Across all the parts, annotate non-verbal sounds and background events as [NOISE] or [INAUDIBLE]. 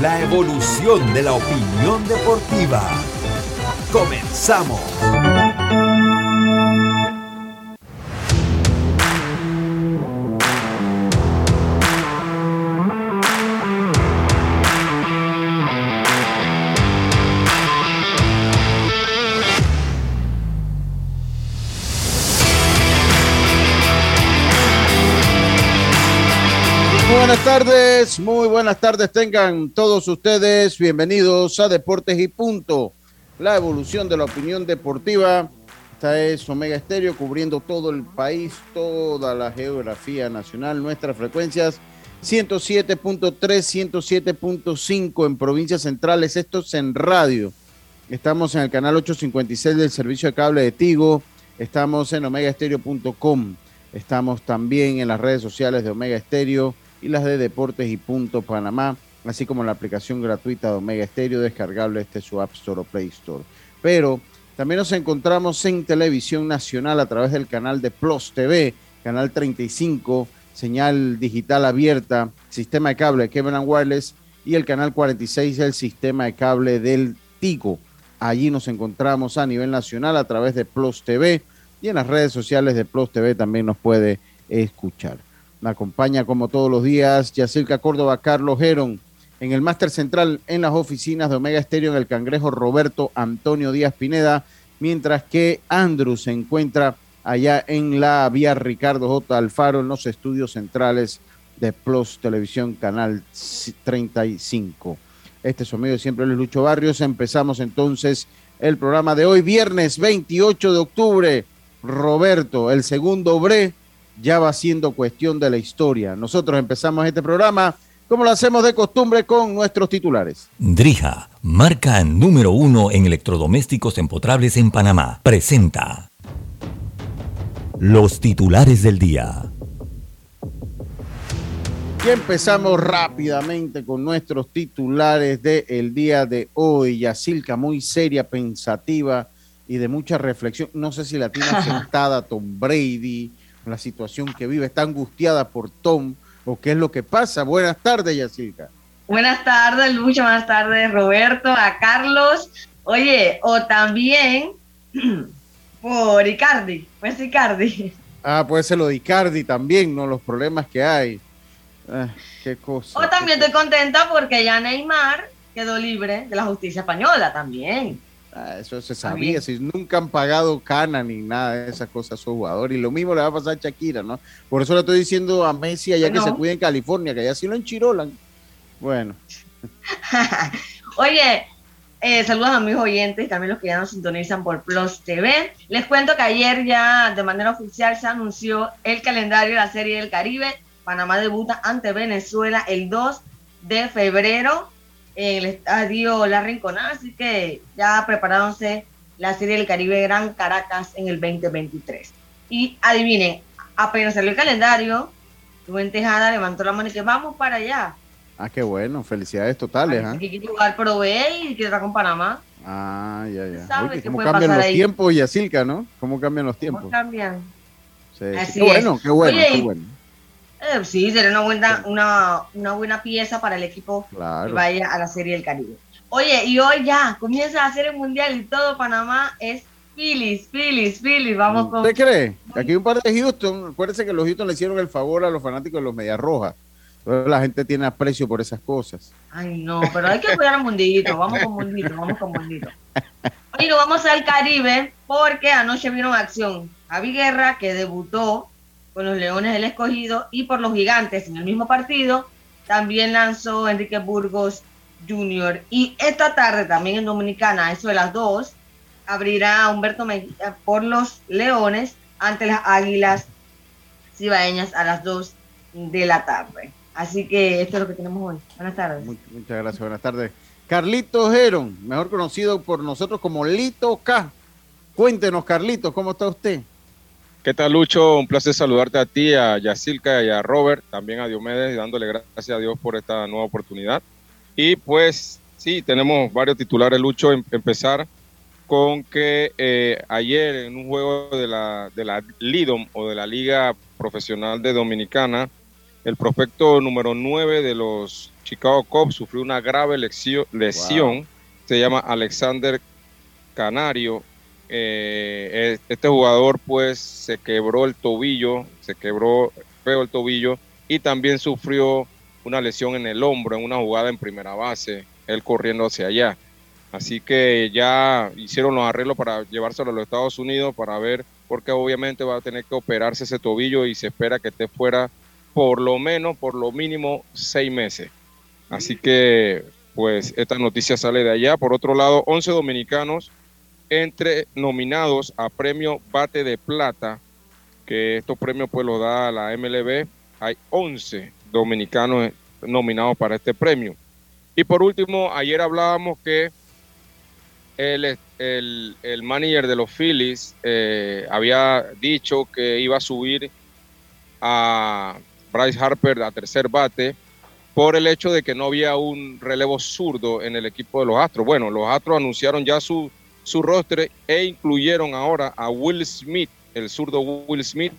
La evolución de la opinión deportiva. Comenzamos. Buenas tardes, muy buenas tardes tengan todos ustedes. Bienvenidos a Deportes y Punto, la evolución de la opinión deportiva. Esta es Omega Estéreo cubriendo todo el país, toda la geografía nacional, nuestras frecuencias 107.3, 107.5 en provincias centrales, esto es en radio. Estamos en el canal 856 del servicio de cable de Tigo, estamos en omegaestereo.com, estamos también en las redes sociales de Omega Estéreo y las de Deportes y Punto Panamá, así como la aplicación gratuita de Omega Stereo descargable este su App Store o Play Store. Pero también nos encontramos en televisión nacional a través del canal de Plus TV, canal 35, señal digital abierta, sistema de cable Kevin Wireless y el canal 46 del sistema de cable del Tigo. Allí nos encontramos a nivel nacional a través de Plus TV y en las redes sociales de Plus TV también nos puede escuchar. Me acompaña como todos los días Yacirca Córdoba, Carlos Geron, en el máster central en las oficinas de Omega Estéreo en el Cangrejo Roberto Antonio Díaz Pineda, mientras que Andrew se encuentra allá en la vía Ricardo J. Alfaro en los estudios centrales de Plus Televisión Canal 35. Este es su amigo siempre, Luis Lucho Barrios. Empezamos entonces el programa de hoy, viernes 28 de octubre. Roberto, el segundo Bre, ya va siendo cuestión de la historia. Nosotros empezamos este programa como lo hacemos de costumbre con nuestros titulares. Drija, marca número uno en electrodomésticos empotrables en Panamá, presenta los titulares del día. Y empezamos rápidamente con nuestros titulares del día de hoy. Yacilca, muy seria, pensativa y de mucha reflexión. No sé si la tiene [LAUGHS] aceptada Tom Brady, la situación que vive, está angustiada por Tom o qué es lo que pasa. Buenas tardes, Yacirca. Buenas tardes, Lucho, buenas tardes, Roberto, a Carlos. Oye, o también [CLEARS THROAT] por Icardi, pues Icardi. Ah, puede ser lo de Icardi también, ¿no? Los problemas que hay. Ah, qué cosa. O también estoy contenta porque ya Neymar quedó libre de la justicia española también. Ah, eso se sabía, si nunca han pagado cana ni nada de esas cosas a su jugador. Y lo mismo le va a pasar a Shakira, ¿no? Por eso le estoy diciendo a Messi allá que se cuide en California, que allá sí lo enchirolan. Bueno. [LAUGHS] Oye, eh, saludos a mis oyentes y también los que ya nos sintonizan por Plus TV. Les cuento que ayer ya de manera oficial se anunció el calendario de la Serie del Caribe. Panamá debuta ante Venezuela el 2 de febrero en el estadio La Rinconada, así que ya preparándose la Serie del Caribe Gran Caracas en el 2023. Y adivinen, apenas salió el calendario, Rubén Tejada levantó la mano y que vamos para allá. Ah, qué bueno, felicidades totales. ¿eh? Que quiere jugar Pro B y quiere estar con Panamá. Ah, ya, ya. Oye, ¿Cómo cambian los tiempos, Yacilca, no? ¿Cómo cambian los tiempos? ¿Cómo cambian? Sí. Así qué bueno, qué bueno, qué bueno. Eh, sí, sería una buena, una, una, buena pieza para el equipo que vaya a la Serie del Caribe. Oye, y hoy ya comienza a ser el Mundial y todo Panamá es Phillies, Phillies, Phillies, vamos con... ¿Usted cree? Aquí hay un par de Houston, acuérdense que los Houston le hicieron el favor a los fanáticos de los Medias Rojas. Entonces la gente tiene aprecio por esas cosas. Ay, no, pero hay que cuidar al mundito, vamos con mundito, vamos con mundito. Hoy nos vamos al Caribe porque anoche vino acción Javi Guerra que debutó con los Leones del Escogido y por los Gigantes en el mismo partido. También lanzó Enrique Burgos Jr. Y esta tarde también en Dominicana, eso de las dos, abrirá Humberto Mejía por los Leones ante las Águilas Cibaeñas a las dos de la tarde. Así que esto es lo que tenemos hoy. Buenas tardes. Muchas gracias, buenas tardes. Carlitos Heron, mejor conocido por nosotros como Lito K. Cuéntenos, Carlitos, ¿cómo está usted? ¿Qué tal, Lucho? Un placer saludarte a ti, a Yacilca y a Robert, también a Diomedes, dándole gracias a Dios por esta nueva oportunidad. Y pues sí, tenemos varios titulares, Lucho. Em, empezar con que eh, ayer en un juego de la, de la Lidom o de la Liga Profesional de Dominicana, el prospecto número 9 de los Chicago Cubs sufrió una grave lesión. Se llama Alexander Canario. Eh, este jugador pues se quebró el tobillo, se quebró feo el tobillo y también sufrió una lesión en el hombro en una jugada en primera base, él corriendo hacia allá. Así que ya hicieron los arreglos para llevárselo a los Estados Unidos para ver, porque obviamente va a tener que operarse ese tobillo y se espera que esté fuera por lo menos, por lo mínimo, seis meses. Así que, pues, esta noticia sale de allá. Por otro lado, 11 dominicanos entre nominados a premio Bate de Plata, que estos premios pues los da la MLB. Hay 11 dominicanos nominados para este premio. Y por último, ayer hablábamos que el, el, manager de los Phillies eh, había dicho que iba a subir a Bryce Harper a tercer bate por el hecho de que no había un relevo zurdo en el equipo de los Astros. Bueno, los Astros anunciaron ya su, su rostre e incluyeron ahora a Will Smith, el zurdo Will Smith,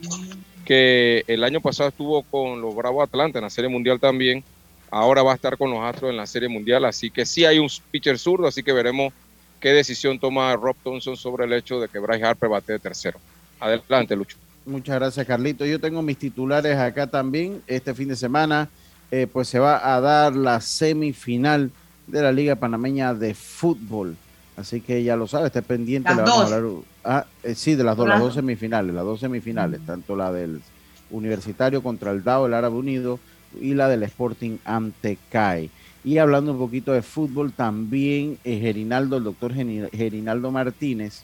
que el año pasado estuvo con los Bravos Atlanta en la Serie Mundial también. Ahora va a estar con los Astros en la Serie Mundial, así que sí hay un pitcher zurdo, así que veremos qué decisión toma Rob Thompson sobre el hecho de que Bryce Harper bate de tercero. Adelante, Lucho. Muchas gracias, Carlito. Yo tengo mis titulares acá también. Este fin de semana, eh, pues se va a dar la semifinal de la Liga Panameña de Fútbol. Así que ya lo sabe, esté pendiente. Las hablar, ah, eh, sí, de las dos, las dos semifinales, las dos semifinales, tanto la del Universitario contra el DAO, el Árabe Unido, y la del Sporting ante CAI. Y hablando un poquito de fútbol, también eh, Gerinaldo, el doctor Gerinaldo Martínez,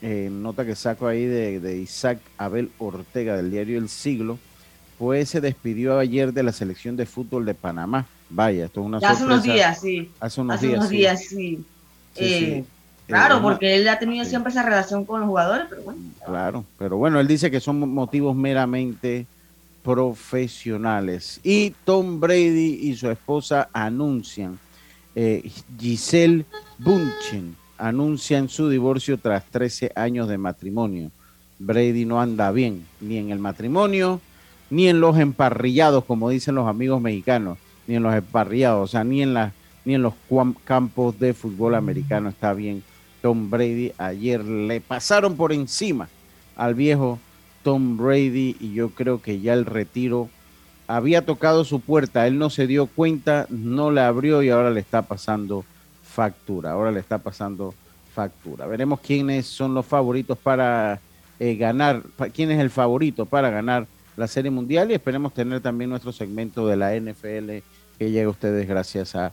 eh, nota que saco ahí de, Isaac Abel Ortega del diario El Siglo, pues se despidió ayer de la selección de fútbol de Panamá. Vaya, esto es una Hace unos días, sí. Hace unos días. sí. Eh, claro, porque él ha tenido siempre esa relación con los jugadores, pero bueno. Claro, pero bueno, él dice que son motivos meramente profesionales. Y Tom Brady y su esposa anuncian, eh, Giselle Bunchen, anuncian su divorcio tras 13 años de matrimonio. Brady no anda bien, ni en el matrimonio, ni en los emparrillados, como dicen los amigos mexicanos, ni en los emparrillados, o sea, ni en, la, ni en los campos de fútbol americano está bien. Tom Brady ayer le pasaron por encima al viejo Tom Brady y yo creo que ya el retiro había tocado su puerta, él no se dio cuenta, no la abrió y ahora le está pasando factura, ahora le está pasando factura. Veremos quiénes son los favoritos para eh, ganar, quién es el favorito para ganar la Serie Mundial y esperemos tener también nuestro segmento de la NFL que llega a ustedes gracias a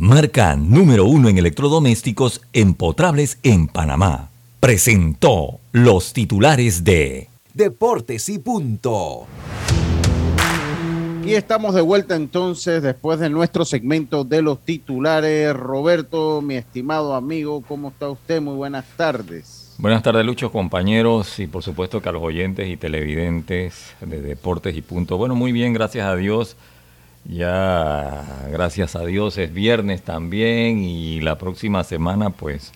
marca número uno en electrodomésticos empotrables en Panamá. Presentó los titulares de Deportes y Punto. Y estamos de vuelta entonces después de nuestro segmento de los titulares. Roberto, mi estimado amigo, ¿cómo está usted? Muy buenas tardes. Buenas tardes, Lucho, compañeros, y por supuesto que a los oyentes y televidentes de Deportes y Punto. Bueno, muy bien, gracias a Dios. Ya, gracias a Dios, es viernes también y la próxima semana pues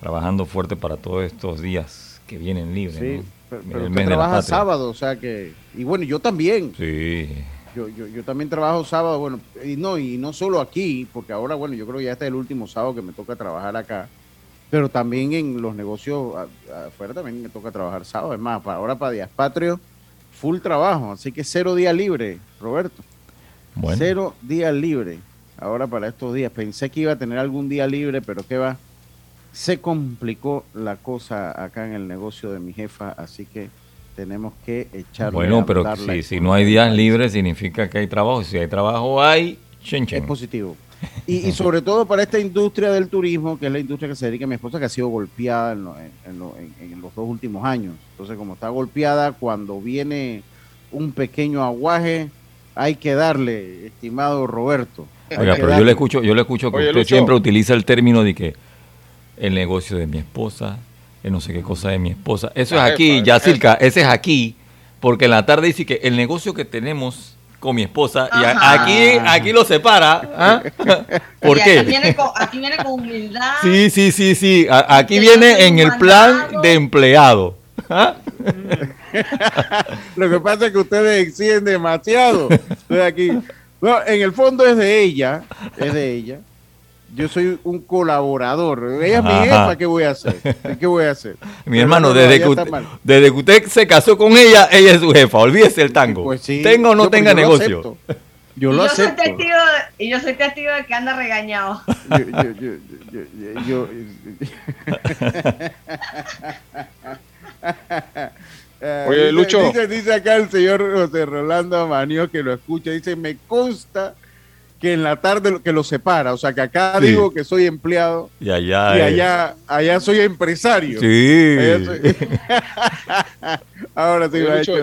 trabajando fuerte para todos estos días que vienen libres. Sí, pero, ¿no? trabaja sábado, o sea que... Y bueno, yo también. Sí. Yo, yo, yo, también trabajo sábado, bueno, y no, y no solo aquí, porque ahora, bueno, yo creo que ya este es el último sábado que me toca trabajar acá, pero también en los negocios afuera también me toca trabajar sábado. Es más, para ahora para Días Patrio, full trabajo, así que cero día libre, Roberto. Cero días libres. ahora para estos días. Pensé que iba a tener algún día libre, pero qué va. Se complicó la cosa acá en el negocio de mi jefa, así que tenemos que echar. Bueno, pero si, si no hay días libres significa que hay trabajo. Si hay trabajo, hay chen, Es positivo. [LAUGHS] Y, sobre todo para esta industria del turismo, que es la industria que se dedica a mi esposa, que ha sido golpeada en, en, los dos últimos años. Entonces, como está golpeada, cuando viene un pequeño aguaje, hay que darle, estimado Roberto. Oiga, pero yo le escucho, yo le escucho que usted siempre utiliza el término de que el negocio de mi esposa, el no sé qué cosa de mi esposa. Eso es aquí, Yacirca, ese es aquí, porque en la tarde dice que el negocio que tenemos con mi esposa y aquí aquí lo separa. ¿ah? [LAUGHS] [LAUGHS] ¿Por qué? Aquí viene, con, aquí viene, con, humildad. Sí, sí, sí, sí. aquí viene en el plan de empleado. ¿Ah? lo que pasa es que ustedes exigen demasiado. Estoy aquí. No, en el fondo es de ella, es de ella. Yo soy un colaborador. Ella es mi jefa, ¿qué voy a hacer? ¿Qué voy a hacer? Mi hermano, desde, que usted, desde que usted se casó con ella, ella es su jefa. Olvídese el tango. Pues tenga o no tenga negocio. yo lo acepto. Soy testigo y yo soy testigo de que anda regañado. Yo, Oye, Lucho. Dice, dice, acá el señor José Rolando Amanio que lo escucha. Dice, me consta que en la tarde que lo separa. O sea, que acá digo que soy empleado y allá, y allá, allá soy empresario. Sí. [LAUGHS] Ahora sí,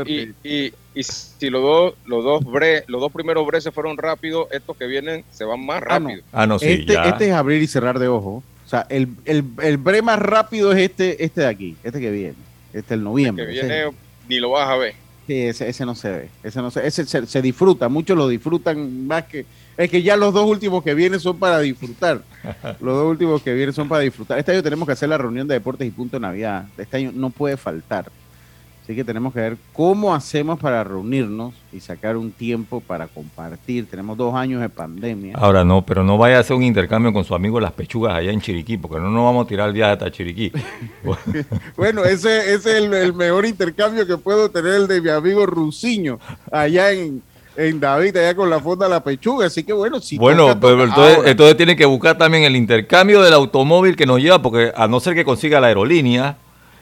y, y, y, si los dos, los dos bre, los dos primeros bre se fueron rápido, estos que vienen se van más ah, rápido. Ah, no, sí, este, este, es abrir y cerrar de ojo. O sea, el, el, el bre más rápido es este, este de aquí, este que viene. Este el noviembre. El que viene ni lo vas a ver. Sí, ese, ese no se ve. Ese no se, ese se, se disfruta. Muchos lo disfrutan más que es que ya los dos últimos que vienen son para disfrutar. [LAUGHS] Los dos últimos que vienen son para disfrutar. Este año tenemos que hacer la reunión de deportes y punto de Navidad. Este año no puede faltar. Así que tenemos que ver cómo hacemos para reunirnos y sacar un tiempo para compartir. Tenemos dos años de pandemia. Ahora no, pero no vaya a hacer un intercambio con su amigo Las Pechugas allá en Chiriquí, porque no nos vamos a tirar el viaje hasta Chiriquí. [LAUGHS] bueno, ese, es el, el, mejor intercambio que puedo tener, el de mi amigo Rusiño, allá en, en David, allá con la fonda la pechuga. Así que bueno, si. Bueno, pero entonces, entonces tiene que buscar también el intercambio del automóvil que nos lleva, porque a no ser que consiga la aerolínea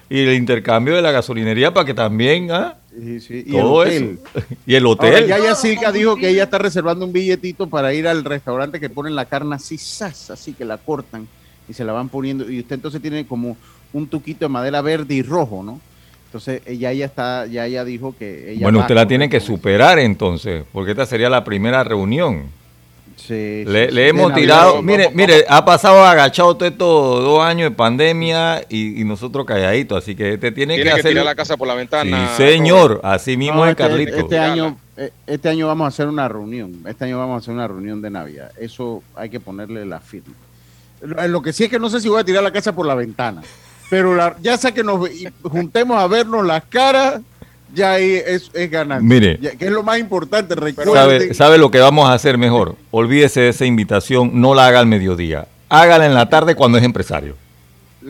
y el intercambio de la gasolinería para que también. ¿ah? Y Todo el eso. [LAUGHS] y el hotel. ya ya Silka dijo que ella está reservando un billetito para ir al restaurante que ponen la carne así, sas, así que la cortan y se la van poniendo. Y usted entonces tiene como un tuquito de madera verde y rojo, ¿no? Entonces ella ya está, ya ella dijo que ella Bueno, usted la tiene que superar entonces, porque esta sería la primera reunión. Sí, le, hemos tirado, mire, mire, ha pasado agachado todo estos dos años de pandemia y, nosotros calladitos, así que este tiene, que, hacer tirar la casa por la ventana. Sí, señor, así mismo es este, Carlito. Este año, eh, este año vamos a hacer una reunión, este año vamos a hacer una reunión de Navidad, eso hay que ponerle la firma. Lo que sí es que no sé si voy a tirar la casa por la ventana pero ya sea que nos juntemos a vernos las caras, ya es, es ganancia. Mire, que es lo más importante. ¿Sabe, ¿Sabe lo que vamos a hacer mejor? Olvídese de esa invitación, no la haga al mediodía, hágala en la tarde cuando es empresario.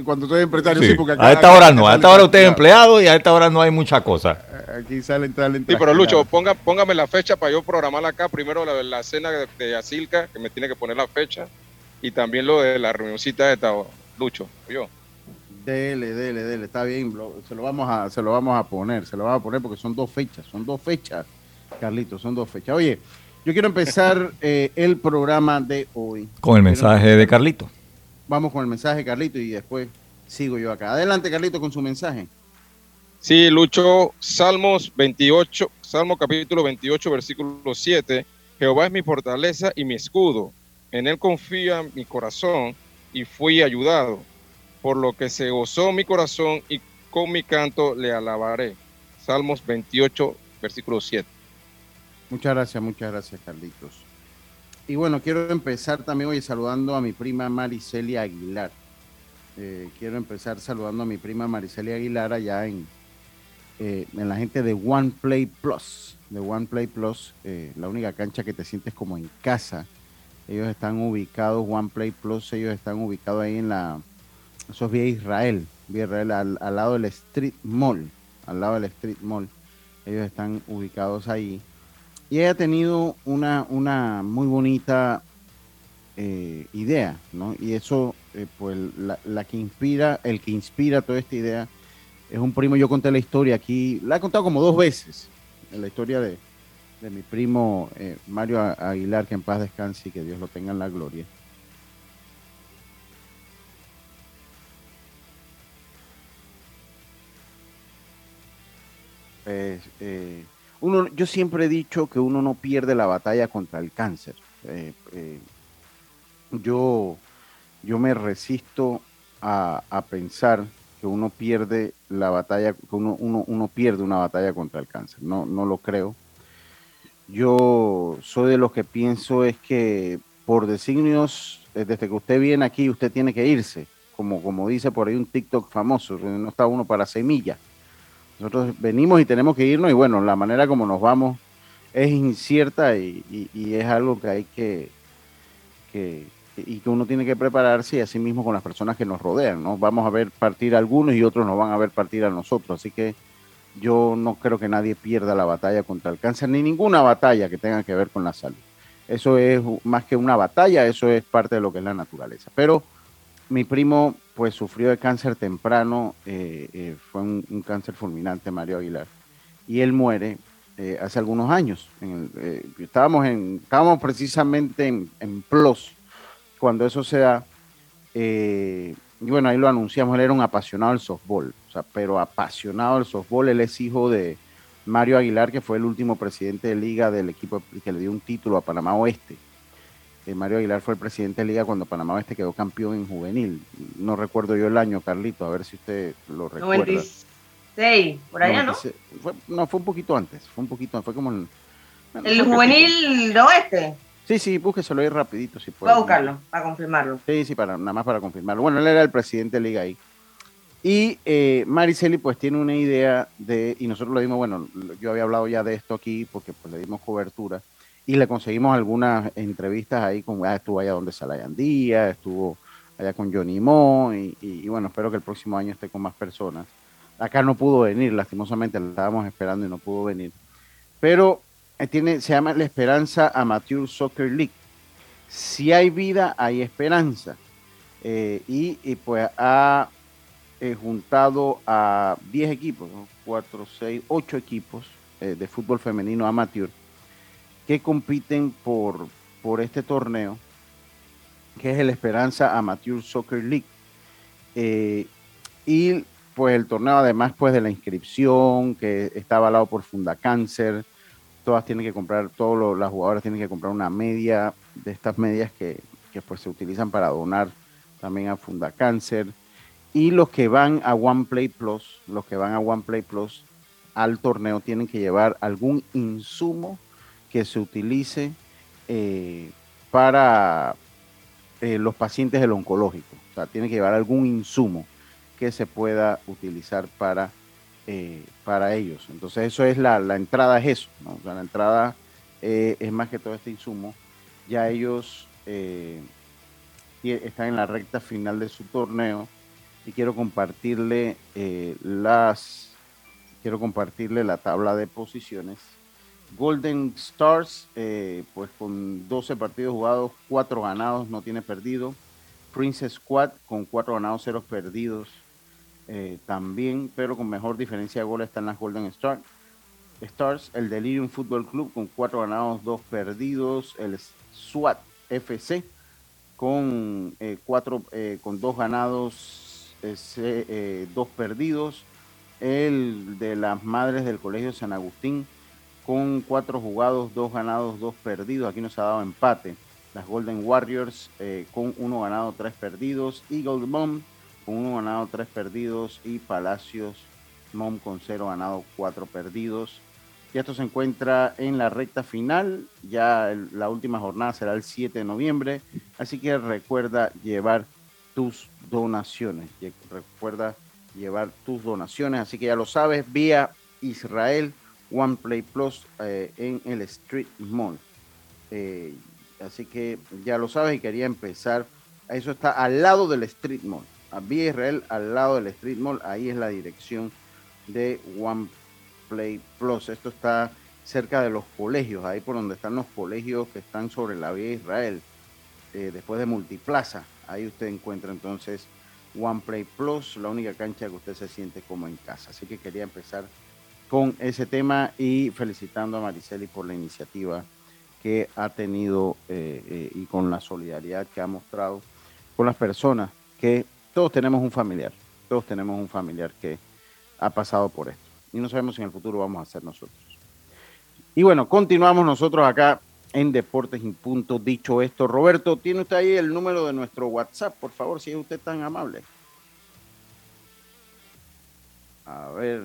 Cuando soy empresario, sí, porque a esta hora no, a esta hora usted es empleado y a esta hora no hay mucha cosa. Aquí salen, salen Sí, pero Lucho, ponga, póngame la fecha para yo programarla acá. Primero la, la cena de, de que me tiene que poner la fecha, y también lo de la reunioncita de esta, Lucho, yo. Dele, dele, dele, está bien, se lo vamos a, se lo vamos a poner, se lo vamos a poner porque son dos fechas, son dos fechas, Carlitos, son dos fechas. Oye, yo quiero empezar [LAUGHS] eh, el programa de hoy. Con el mensaje de Carlito. Vamos con el mensaje de Carlito y después sigo yo acá. Adelante, Carlito, con su mensaje. Sí, Lucho, Salmos 28, Salmo capítulo 28, versículo 7. Jehová es mi fortaleza y mi escudo. En él confía mi corazón y fui ayudado por lo que se gozó mi corazón y con mi canto le alabaré. Salmos 28, versículo 7. Muchas gracias, muchas gracias, Carlitos. Y bueno, quiero empezar también hoy saludando a mi prima Maricelia Aguilar. Eh, quiero empezar saludando a mi prima Maricelia Aguilar allá en, eh, en la gente de One Play Plus. De One Play Plus, eh, la única cancha que te sientes como en casa. Ellos están ubicados, One Play Plus, ellos están ubicados ahí en la eso es vía Israel, vía Israel al, lado del Street Mall, al lado del Street Mall. Ellos están ubicados ahí. Y ella ha tenido una, una muy bonita eh, idea, ¿no? Y eso, eh, pues la, que inspira, el que inspira toda esta idea es un primo, yo conté la historia aquí, la he contado como dos veces, en la historia de, de mi primo eh, Mario Aguilar, que en paz descanse y que Dios lo tenga en la gloria. Pues, uno, yo siempre he dicho que uno no pierde la batalla contra el cáncer. Eh, yo, yo me resisto a, pensar que uno pierde la batalla, que uno, uno, pierde una batalla contra el cáncer. No, no lo creo. Yo soy de los que pienso es que por designios, eh, desde que usted viene aquí, usted tiene que irse. Como, como dice por ahí un TikTok famoso, no está uno para semilla. Nosotros venimos y tenemos que irnos y bueno, la manera como nos vamos es incierta y, es algo que hay que, que, y que uno tiene que prepararse y así mismo con las personas que nos rodean, ¿no? Vamos a ver partir algunos y otros nos van a ver partir a nosotros, así que yo no creo que nadie pierda la batalla contra el cáncer, ni ninguna batalla que tenga que ver con la salud. Eso es más que una batalla, eso es parte de lo que es la naturaleza. Pero mi primo pues sufrió de cáncer temprano, eh, eh, fue un, cáncer fulminante, Mario Aguilar, y él muere eh, hace algunos años. estábamos, en, estábamos precisamente en, en PLOS, cuando eso se da, eh, y bueno, ahí lo anunciamos, él era un apasionado del softball, o sea, pero apasionado del softball, él es hijo de Mario Aguilar, que fue el último presidente de liga del equipo que le dio un título a Panamá Oeste. Eh, Mario Aguilar fue el presidente de liga cuando Panamá Oeste quedó campeón en juvenil. No recuerdo yo el año, Carlito, a ver si usted lo recuerda. 96, por allá, ¿no? no, fue un poquito antes, fue un poquito, fue como el... El juvenil oeste. Sí, sí, búsqueselo ahí rapidito si puede. Voy a buscarlo, para confirmarlo. Sí, sí, para, nada más para confirmarlo. Bueno, él era el presidente de Liga ahí. Y eh, Mariceli pues tiene una idea de, y nosotros le dimos, bueno, yo había hablado ya de esto aquí porque pues le dimos cobertura y le conseguimos algunas entrevistas ahí con, ah, estuvo allá donde Salayandía, estuvo allá con Johnny Mo y, bueno, espero que el próximo año esté con más personas. Acá no pudo venir, lastimosamente, la estábamos esperando y no pudo venir. Pero eh, tiene, se llama la Esperanza Amateur Soccer League. Si hay vida, hay esperanza. Eh, y, pues ha eh, juntado a 10 equipos, 4, 6, 8 equipos de fútbol femenino amateur que compiten por, por este torneo, que es el Esperanza Amateur Soccer League. y pues el torneo, además pues de la inscripción, que está avalado por Fundacáncer, todas tienen que comprar, todas las jugadoras tienen que comprar una media de estas medias que, pues se utilizan para donar también a Funda Cáncer. Y los que van a One Play Plus, los que van a One Play Plus al torneo tienen que llevar algún insumo que se utilice eh, para eh, los pacientes del oncológico. O sea, tienen que llevar algún insumo que se pueda utilizar para eh, para ellos. Entonces eso es la, la entrada, es eso, la entrada es más que todo este insumo. Ya ellos están en la recta final de su torneo y quiero compartirle las, quiero compartirle la tabla de posiciones. Golden Stars, pues con 12 partidos jugados, 4 ganados, no tiene perdido. Princess Squad con 4 ganados, 0 perdidos, eh, también, pero con mejor diferencia de goles están las Golden Stars. Stars, el Delirium Football Club con cuatro ganados, dos perdidos, el SWAT FC con eh, cuatro, eh, con dos ganados, dos perdidos, el de las Madres del Colegio San Agustín con cuatro jugados, dos ganados, dos perdidos, aquí nos ha dado empate, las Golden Warriors con uno ganado, tres perdidos, Eagle Bomb con uno ganado, tres perdidos. Y Palacios Mom con cero ganado, cuatro perdidos. Y esto se encuentra en la recta final, ya la última jornada será el 7 de noviembre, así que recuerda llevar tus donaciones, recuerda llevar tus donaciones, así que ya lo sabes, vía Israel One Play Plus eh, en el Street Mall. Eh, así que ya lo sabes y quería empezar, eso está al lado del Street Mall a Vía Israel, al lado del Street Mall. Ahí es la dirección de One Play Plus. Esto está cerca de los colegios, ahí por donde están los colegios que están sobre la Vía Israel. eh, después de Multiplaza. Ahí usted encuentra entonces OnePlay Plus, la única cancha que usted se siente como en casa. Así que quería empezar con ese tema y felicitando a Mariceli por la iniciativa que ha tenido eh, eh, y con la solidaridad que ha mostrado con las personas que todos tenemos un familiar, todos tenemos un familiar que ha pasado por esto y no sabemos si en el futuro vamos a ser nosotros. Y bueno, continuamos nosotros acá en Deportes y Punto. Dicho esto, Roberto, ¿tiene usted ahí el número de nuestro WhatsApp, por favor, si es usted tan amable? A ver.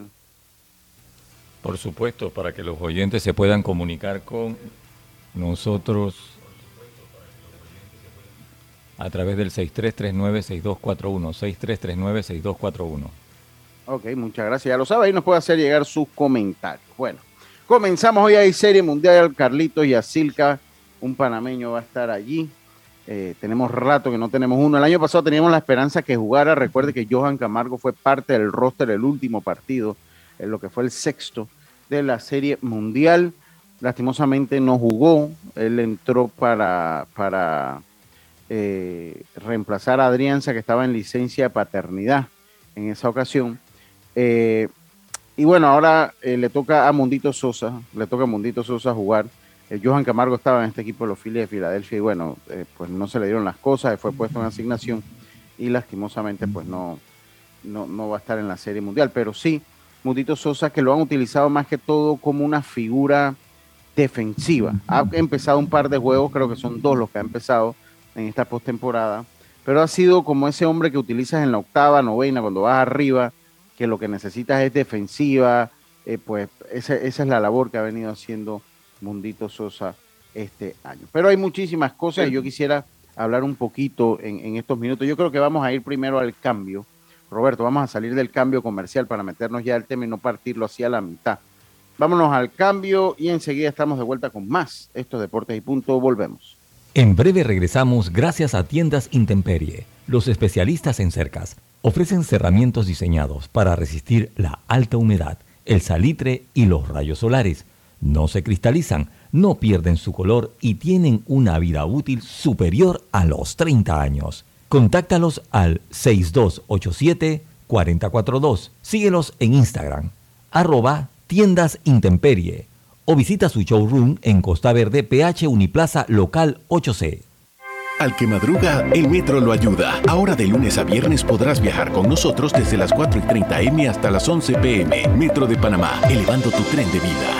Por supuesto, para que los oyentes se puedan comunicar con nosotros a través del 6339-6241, 6339-6241. Ok, muchas gracias. Ya lo sabe, ahí nos puede hacer llegar sus comentarios. Bueno, comenzamos hoy hay Serie Mundial. Carlitos y Asilca, un panameño, va a estar allí. Eh, tenemos rato que no tenemos uno. El año pasado teníamos la esperanza que jugara. Recuerde que Johan Camargo fue parte del roster el último partido, en lo que fue el sexto de la Serie Mundial. Lastimosamente no jugó. Él entró para, para eh, reemplazar a Adrianza, que estaba en licencia de paternidad en esa ocasión. Eh, y bueno, ahora eh, le toca a Mundito Sosa, le toca a Mundito Sosa jugar. Johan Camargo estaba en este equipo de los Phillies de Filadelfia y bueno, pues no se le dieron las cosas, fue puesto en asignación y lastimosamente pues no, no, no va a estar en la Serie Mundial. Pero sí, Mundito Sosa que lo han utilizado más que todo como una figura defensiva. Ha empezado un par de juegos, creo que son dos los que ha empezado en esta postemporada, pero ha sido como ese hombre que utilizas en la octava, novena, cuando vas arriba, que lo que necesitas es defensiva, eh, pues esa, es la labor que ha venido haciendo Mundito Sosa este año. Pero hay muchísimas cosas y yo quisiera hablar un poquito en, estos minutos. Yo creo que vamos a ir primero al cambio. Roberto, vamos a salir del cambio comercial para meternos ya al tema y no partirlo hacia la mitad. Vámonos al cambio y enseguida estamos de vuelta con más. Estos deportes y punto, volvemos. En breve regresamos gracias a Tiendas Intemperie. Los especialistas en cercas ofrecen cerramientos diseñados para resistir la alta humedad, el salitre y los rayos solares. No se cristalizan, no pierden su color y tienen una vida útil superior a los 30 años. Contáctalos al 6287-442. Síguelos en Instagram, arroba tiendas intemperie o visita su showroom en Costa Verde, PH Uniplaza Local 8C. Al que madruga, el metro lo ayuda. Ahora de lunes a viernes podrás viajar con nosotros desde las 4 y 30 M hasta las 11 PM. Metro de Panamá, elevando tu tren de vida.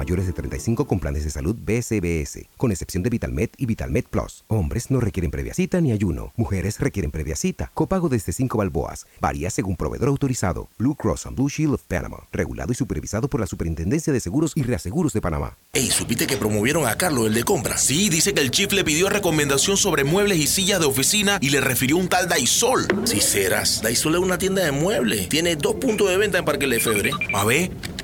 mayores de 35 con planes de salud BCBS, con excepción de VitalMed y VitalMed Plus. Hombres no requieren previa cita ni ayuno. Mujeres requieren previa cita. Copago desde 5 balboas. Varía según proveedor autorizado. Blue Cross and Blue Shield of Panama. Regulado y supervisado por la Superintendencia de Seguros y Reaseguros de Panamá. Ey, ¿supiste que promovieron a Carlos, el de compra? Sí, dice que el chief le pidió recomendación sobre muebles y sillas de oficina y le refirió un tal Daisol. Si serás, Daisol es una tienda de muebles. Tiene dos puntos de venta en Parque Lefebvre. A ver,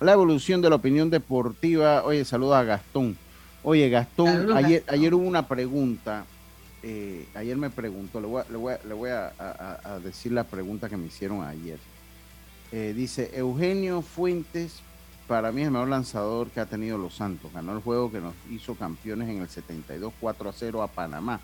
la evolución de la opinión deportiva. Oye, saluda a Gastón. Oye, Gastón, ayer, ayer hubo una pregunta. Eh, ayer me preguntó, le voy, a, decir la pregunta que me hicieron ayer. Eh, dice, Eugenio Fuentes, para mí es el mejor lanzador que ha tenido Los Santos. Ganó el juego que nos hizo campeones en el 72 4 a 0 a Panamá.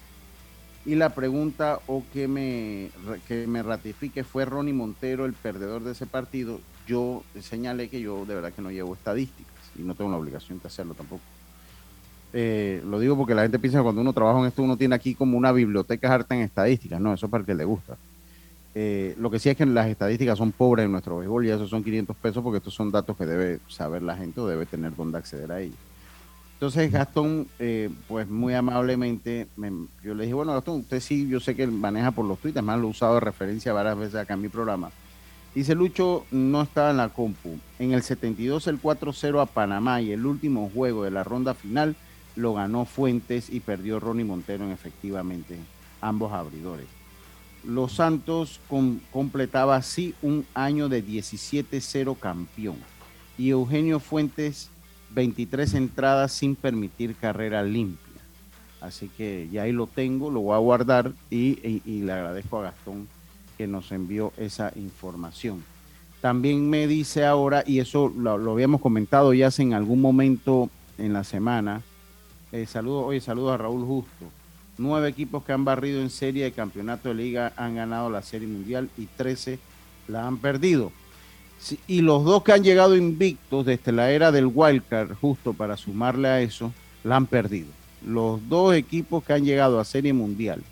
Y la pregunta o que me, que me ratifique fue Ronnie Montero el perdedor de ese partido yo señalé que yo de verdad que no llevo estadísticas y no tengo la obligación de hacerlo tampoco. Eh, lo digo porque la gente piensa que cuando uno trabaja en esto uno tiene aquí como una biblioteca harta en estadísticas. No, eso es para el que le gusta. Eh, lo que sí es que las estadísticas son pobres en nuestro béisbol y esos son 500 pesos porque estos son datos que debe saber la gente o debe tener dónde acceder a ellos. Entonces Gastón, eh, pues muy amablemente, yo le dije, bueno Gastón, usted sí, yo sé que maneja por los tweets, más lo he usado de referencia varias veces acá en mi programa Dice Lucho, no estaba en la compu. En el 72 el 4-0 a Panamá y el último juego de la ronda final lo ganó Fuentes y perdió Ronnie Montero en efectivamente ambos abridores. Los Santos completaba así un año de 17-0 campeón y Eugenio Fuentes 23 entradas sin permitir carrera limpia. Así que ya ahí lo tengo, lo voy a guardar y le agradezco a Gastón que nos envió esa información. También me dice ahora, y eso lo, habíamos comentado ya hace en algún momento en la semana, eh, saludo, oye, saludo a Raúl Justo. Nueve equipos que han barrido en serie de campeonato de liga han ganado la serie mundial y trece la han perdido. y los dos que han llegado invictos desde la era del wildcard, justo para sumarle a eso, la han perdido. Los dos equipos que han llegado a serie mundial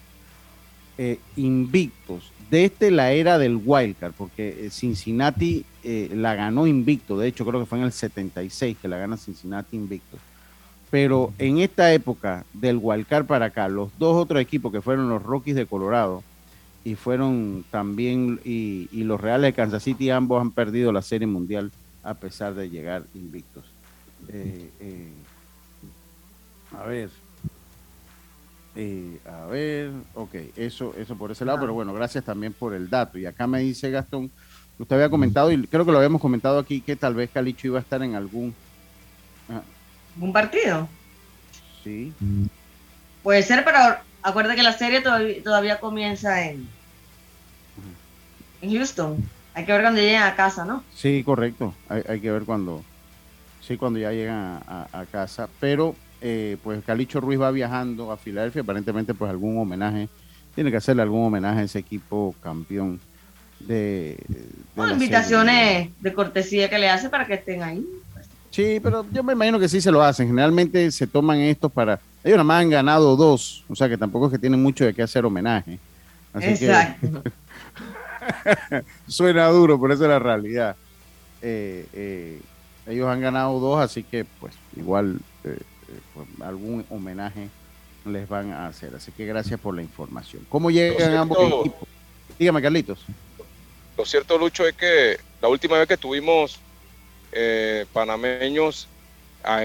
eh, invictos desde la era del wildcard, porque eh, Cincinnati eh, la ganó invicto, de hecho creo que fue en el 76 que la gana Cincinnati invicto. Pero en esta época del wildcard para acá, los dos otros equipos que fueron los Rockies de Colorado y fueron también, y, los Reales de Kansas City, ambos han perdido la Serie Mundial a pesar de llegar invictos. Eh, a ver, eh, a ver, ok, eso, eso por ese lado, pero bueno, gracias también por el dato. Y acá me dice Gastón, usted había comentado, y creo que lo habíamos comentado aquí, que tal vez Calicho iba a estar en algún... ¿Un partido? Sí. Puede ser, pero acuérdate que la serie todavía, comienza en, en Houston. Hay que ver cuando lleguen a casa, ¿no? Sí, correcto. Hay, que ver cuando, sí, cuando ya llegan a casa. Pero eh, pues Calicho Ruiz va viajando a Filadelfia, aparentemente pues algún homenaje, tiene que hacerle algún homenaje a ese equipo campeón de... invitaciones de cortesía que le hace para que estén ahí. Sí, pero yo me imagino que sí se lo hacen. Generalmente se toman estos para... Ellos nada más han ganado dos, o sea que tampoco es que tienen mucho de qué hacer homenaje. Exacto. [LAUGHS] suena duro, pero esa es la realidad. Eh, eh, ellos han ganado dos, así que pues igual pues, algún homenaje les van a hacer. Así que gracias por la información. ¿Cómo llegan ambos equipos? Dígame, Carlitos. Lo cierto, Lucho, es que la última vez que tuvimos eh, panameños ah,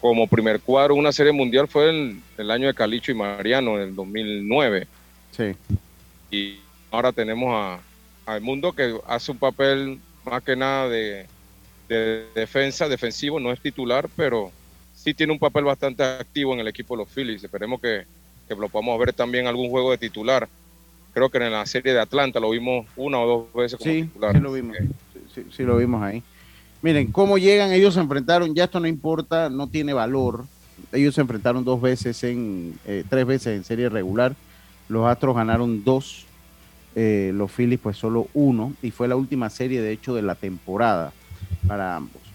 como primer cuadro una serie mundial fue en el año de Calicho y Mariano, en el 2009. Sí. Y ahora tenemos a, al mundo que hace un papel más que nada de de defensa, defensivo, no es titular, pero sí tiene un papel bastante activo en el equipo de los Phillies. Esperemos que, que lo podamos ver también algún juego de titular. Creo que en la serie de Atlanta lo vimos una o dos veces como titular. Sí, lo vimos. Sí, lo vimos ahí. Miren, cómo llegan, ellos se enfrentaron, ya esto no importa, no tiene valor. Ellos se enfrentaron dos veces en, eh, tres veces en serie regular. Los Astros ganaron dos, eh, los Phillies pues solo uno, y fue la última serie de hecho de la temporada para ambos.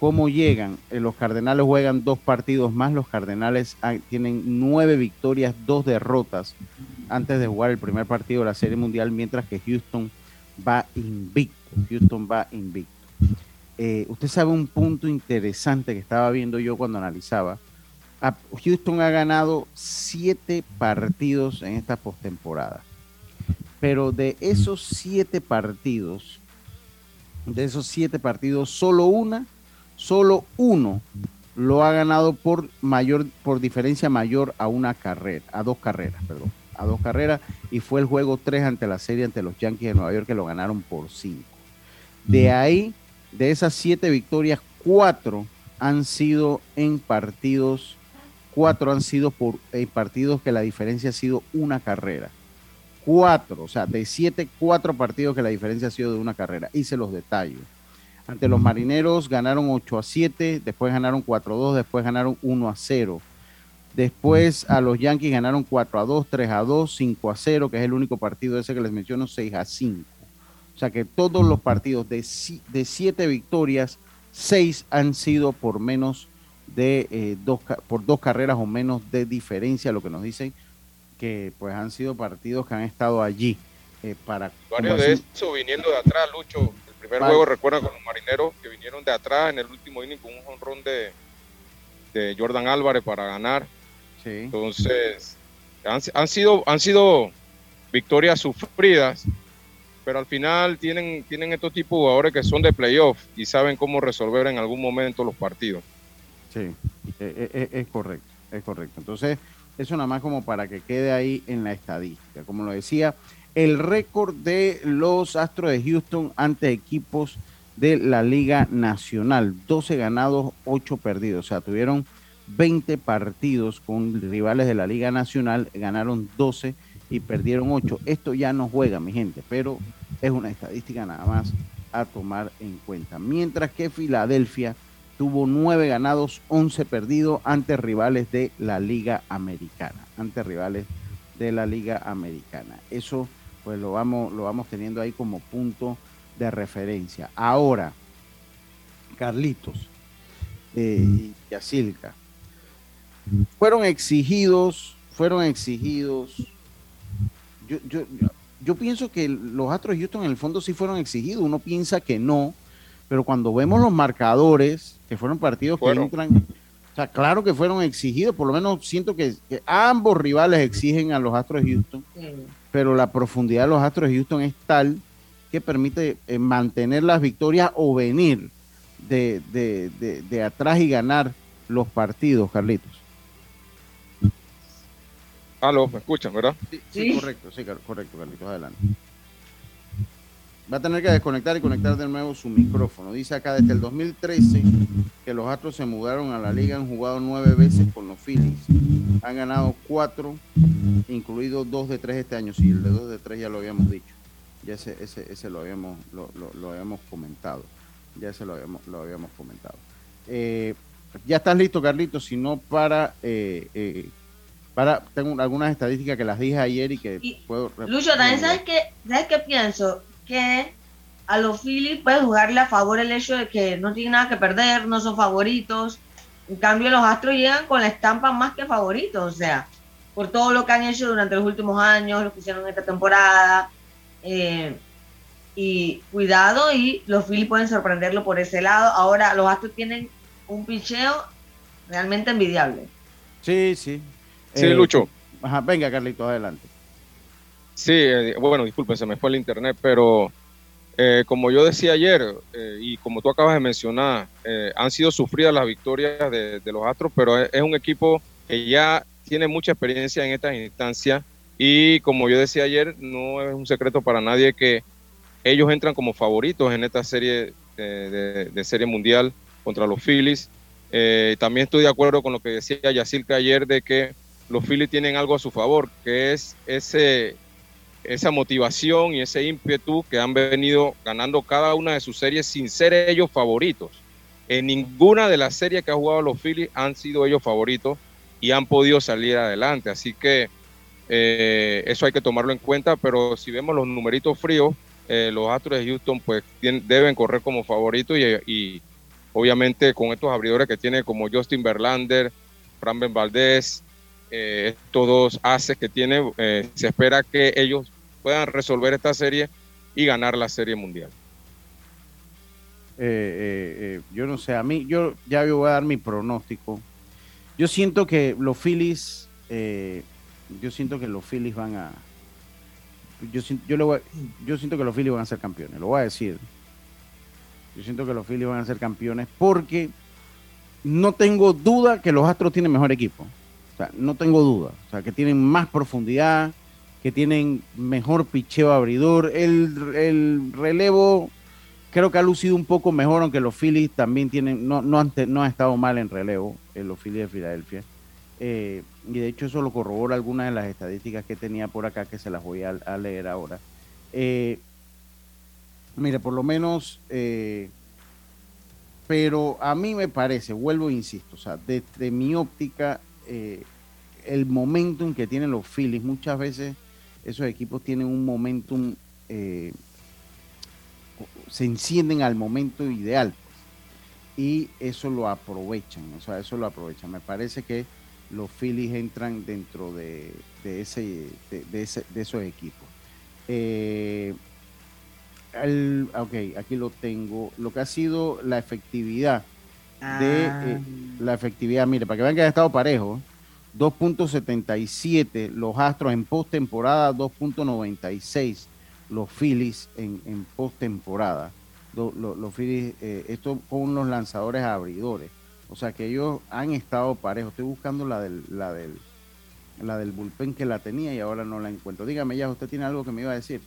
¿Cómo llegan? Eh, los Cardenales juegan dos partidos más, los Cardenales ah, tienen nueve victorias, dos derrotas antes de jugar el primer partido de la Serie Mundial, mientras que Houston va invicto. Houston va invicto. Eh, usted sabe un punto interesante que estaba viendo yo cuando analizaba. Houston ha ganado siete partidos en esta postemporada. Pero de esos siete partidos, de esos siete partidos, solo una, solo uno lo ha ganado por mayor, por diferencia mayor a una carrera, a dos carreras, perdón, a dos carreras, y fue el juego tres ante la serie ante los Yankees de Nueva York que lo ganaron por cinco. De ahí, de esas siete victorias, cuatro han sido en partidos, cuatro han sido por en partidos que la diferencia ha sido una carrera. Cuatro, o sea, de siete, cuatro partidos que la diferencia ha sido de una carrera. Hice los detalles. Ante los marineros ganaron 8 a 7, después ganaron 4 a 2, después ganaron 1 a 0. Después a los Yankees ganaron 4 a 2, 3 a 2, 5 a 0, que es el único partido ese que les menciono, 6 a 5. O sea que todos los partidos de, de siete victorias, seis han sido por menos de eh, dos, por dos carreras o menos de diferencia, lo que nos dicen que pues han sido partidos que han estado allí eh, para... Varios de eso viniendo de atrás, Lucho. Primer juego recuerda con los marineros que vinieron de atrás en el último inning con un jonrón de, de Jordan Álvarez para ganar. Sí. Entonces, han, han, sido, han sido victorias sufridas, pero al final tienen, tienen estos tipos de jugadores que son de playoff y saben cómo resolver en algún momento los partidos. Sí, e, e, e, es, correcto, es correcto. Entonces, eso nada más como para que quede ahí en la estadística. Como lo decía, el récord de los Astros de Houston ante equipos de la Liga Nacional, 12 ganados, 8 perdidos, o sea, tuvieron 20 partidos con rivales de la Liga Nacional, ganaron 12 y perdieron 8. Esto ya no juega, mi gente, pero es una estadística nada más a tomar en cuenta. Mientras que Filadelfia tuvo 9 ganados, 11 perdidos ante rivales de la Liga Americana, ante rivales de la Liga Americana. Eso pues lo vamos, lo vamos teniendo ahí como punto de referencia. Ahora, Carlitos eh, y Yacilca, fueron exigidos, fueron exigidos yo, yo, yo pienso que los Astros de Houston en el fondo sí fueron exigidos. Uno piensa que no, pero cuando vemos los marcadores, que fueron partidos que entran, o sea, claro que fueron exigidos. Por lo menos siento que, ambos rivales exigen a los Astros de Houston, pero la profundidad de los Astros de Houston es tal que permite eh, mantener las victorias o venir de, de, de atrás y ganar los partidos, Carlitos. Aló, ¿me escuchan, verdad? Sí, correcto, sí, correcto, Carlitos, adelante. Va a tener que desconectar y conectar de nuevo su micrófono. Dice acá, desde el 2013 que los Astros se mudaron a la liga, han jugado nueve veces con los Phillies. Han ganado cuatro, incluidos dos de tres este año. Sí, el de dos de tres ya lo habíamos dicho. Ya ese, ese, ese lo, habíamos, lo, lo, habíamos comentado. Ya ese lo habíamos, lo habíamos comentado. Eh, ya estás listo, Carlitos, si no para eh, eh, para, tengo algunas estadísticas que las dije ayer y que puedo... Lucho, también sabes qué, sabes qué pienso? Que a los Phillies puede jugarle a favor el hecho de que no tienen nada que perder, no son favoritos. En cambio, los Astros llegan con la estampa más que favoritos, o sea, por todo lo que han hecho durante los últimos años, lo que hicieron esta temporada. Eh, y cuidado, y los Phillies pueden sorprenderlo por ese lado. Ahora, los Astros tienen un picheo realmente envidiable. Sí, sí, Sí, eh, Lucho. Ajá, venga, Carlito, adelante. Sí, eh, bueno, disculpen, se me fue el internet, pero eh, como yo decía ayer y como tú acabas de mencionar, han sido sufridas las victorias de, los Astros, pero es, un equipo que ya tiene mucha experiencia en estas instancias y como yo decía ayer, no es un secreto para nadie que ellos entran como favoritos en esta serie eh, de, Serie Mundial contra los Phillies. Eh, también estoy de acuerdo con lo que decía Yacirca ayer de que los Phillies tienen algo a su favor, que es ese, esa motivación y ese ímpetu que han venido ganando cada una de sus series sin ser ellos favoritos. En ninguna de las series que ha jugado los Phillies han sido ellos favoritos y han podido salir adelante. Así que eh, eso hay que tomarlo en cuenta, pero si vemos los numeritos fríos, eh, los Astros de Houston pues deben correr como favoritos y, obviamente con estos abridores que tiene como Justin Verlander, Fran Ben Valdez, eh, estos dos haces que tiene, se espera que ellos puedan resolver esta serie y ganar la serie mundial. yo no sé, a mí, yo ya voy a dar mi pronóstico. Yo siento que los Phillies yo siento que los Phillies van a. Yo, yo, yo siento que los Phillies van a ser campeones, lo voy a decir. Yo siento que los Phillies van a ser campeones porque no tengo duda que los Astros tienen mejor equipo. O sea, no tengo duda. O sea, que tienen más profundidad, que tienen mejor picheo abridor. El relevo creo que ha lucido un poco mejor, aunque los Phillies también tienen, no, no, han, no han estado mal en relevo, en los Phillies de Filadelfia. Eh, y de hecho eso lo corrobora algunas de las estadísticas que tenía por acá, que se las voy a, leer ahora. Eh, mire, por lo menos, eh, pero a mí me parece, vuelvo e insisto, o sea, desde mi óptica, el momentum que tienen los Phillies, muchas veces esos equipos tienen un momentum, se encienden al momento ideal y eso lo aprovechan, o sea, eso lo aprovechan. Me parece que los Phillies entran dentro de, ese, de, esos equipos. Eh, ok, aquí lo tengo. Lo que ha sido la efectividad de ah. eh, la efectividad, mire, para que vean que ha estado parejo, 2.77 los Astros en postemporada, 2.96 los Phillies en, en postemporada. los Phillies, eh, esto con los lanzadores abridores. O sea que ellos han estado parejos. Estoy buscando la del, la del, la del bullpen que la tenía y ahora no la encuentro. Dígame ya, usted tiene algo que me iba a decir.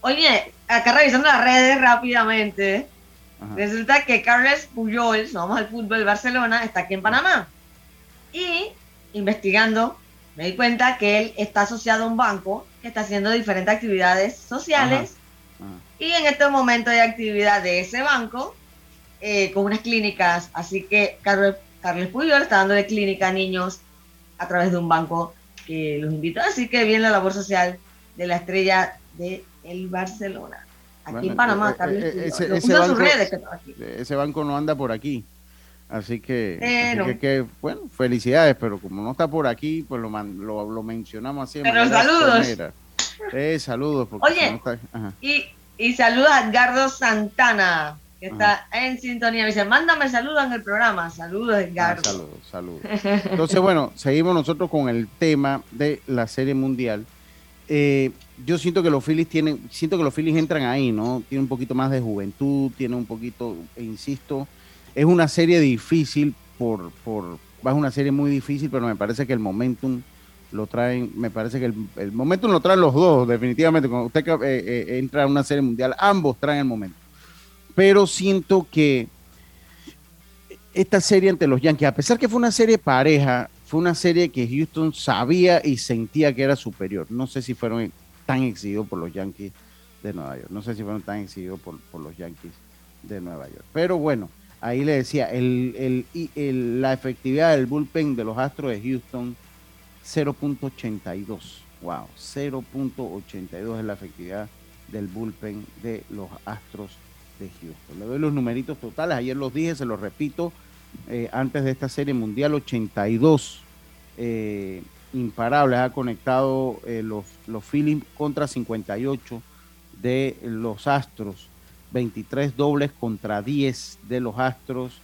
Oye, acá revisando las redes rápidamente, resulta que Carles Puyol, vamos al fútbol Barcelona, está aquí en Panamá. Y investigando, me di cuenta que él está asociado a un banco que está haciendo diferentes actividades sociales. Y en este momento hay actividad de ese banco eh, con unas clínicas. Así que Carlos, Carles Puyol está dándole clínica a niños a través de un banco que los invitó. Así que viene la labor social de la estrella de el Barcelona. Aquí en Panamá, eh, eh, ese, banco, no anda por aquí. Así que, que, bueno, felicidades, pero como no está por aquí, pues lo, lo, mencionamos así. Pero saludos. Eh, saludos. Oye, y, y saludos a Edgardo Santana que está en sintonía. Me dice, mándame saludos en el programa. Saludos, ah, Edgardo. saludos, saludos. Entonces, bueno, seguimos nosotros con el tema de la Serie Mundial. Eh, yo siento que los Phillies tienen, siento que los Phillies entran ahí, ¿no? Tiene un poquito más de juventud, tiene un poquito, e insisto, es una serie difícil por, por, es una serie muy difícil, pero me parece que el momentum lo traen, me parece que el, el momentum lo traen los dos, definitivamente. Cuando usted eh, eh, entra a una serie mundial, ambos traen el momento pero siento que esta serie ante los Yankees, a pesar que fue una serie pareja, fue una serie que Houston sabía y sentía que era superior. No sé si fueron tan exigidos por los Yankees de Nueva York. No sé si fueron tan exigidos por, los Yankees de Nueva York. Pero bueno, ahí le decía, la efectividad del bullpen de los Astros de Houston, 0.82. Wow, 0.82 es la efectividad del bullpen de los Astros de Houston. Le doy los numeritos totales, ayer los dije, se los repito, eh, antes de esta serie mundial 82 eh, imparables ha conectado eh, los, los Phillies contra 58 de los Astros, 23 dobles contra 10 de los Astros,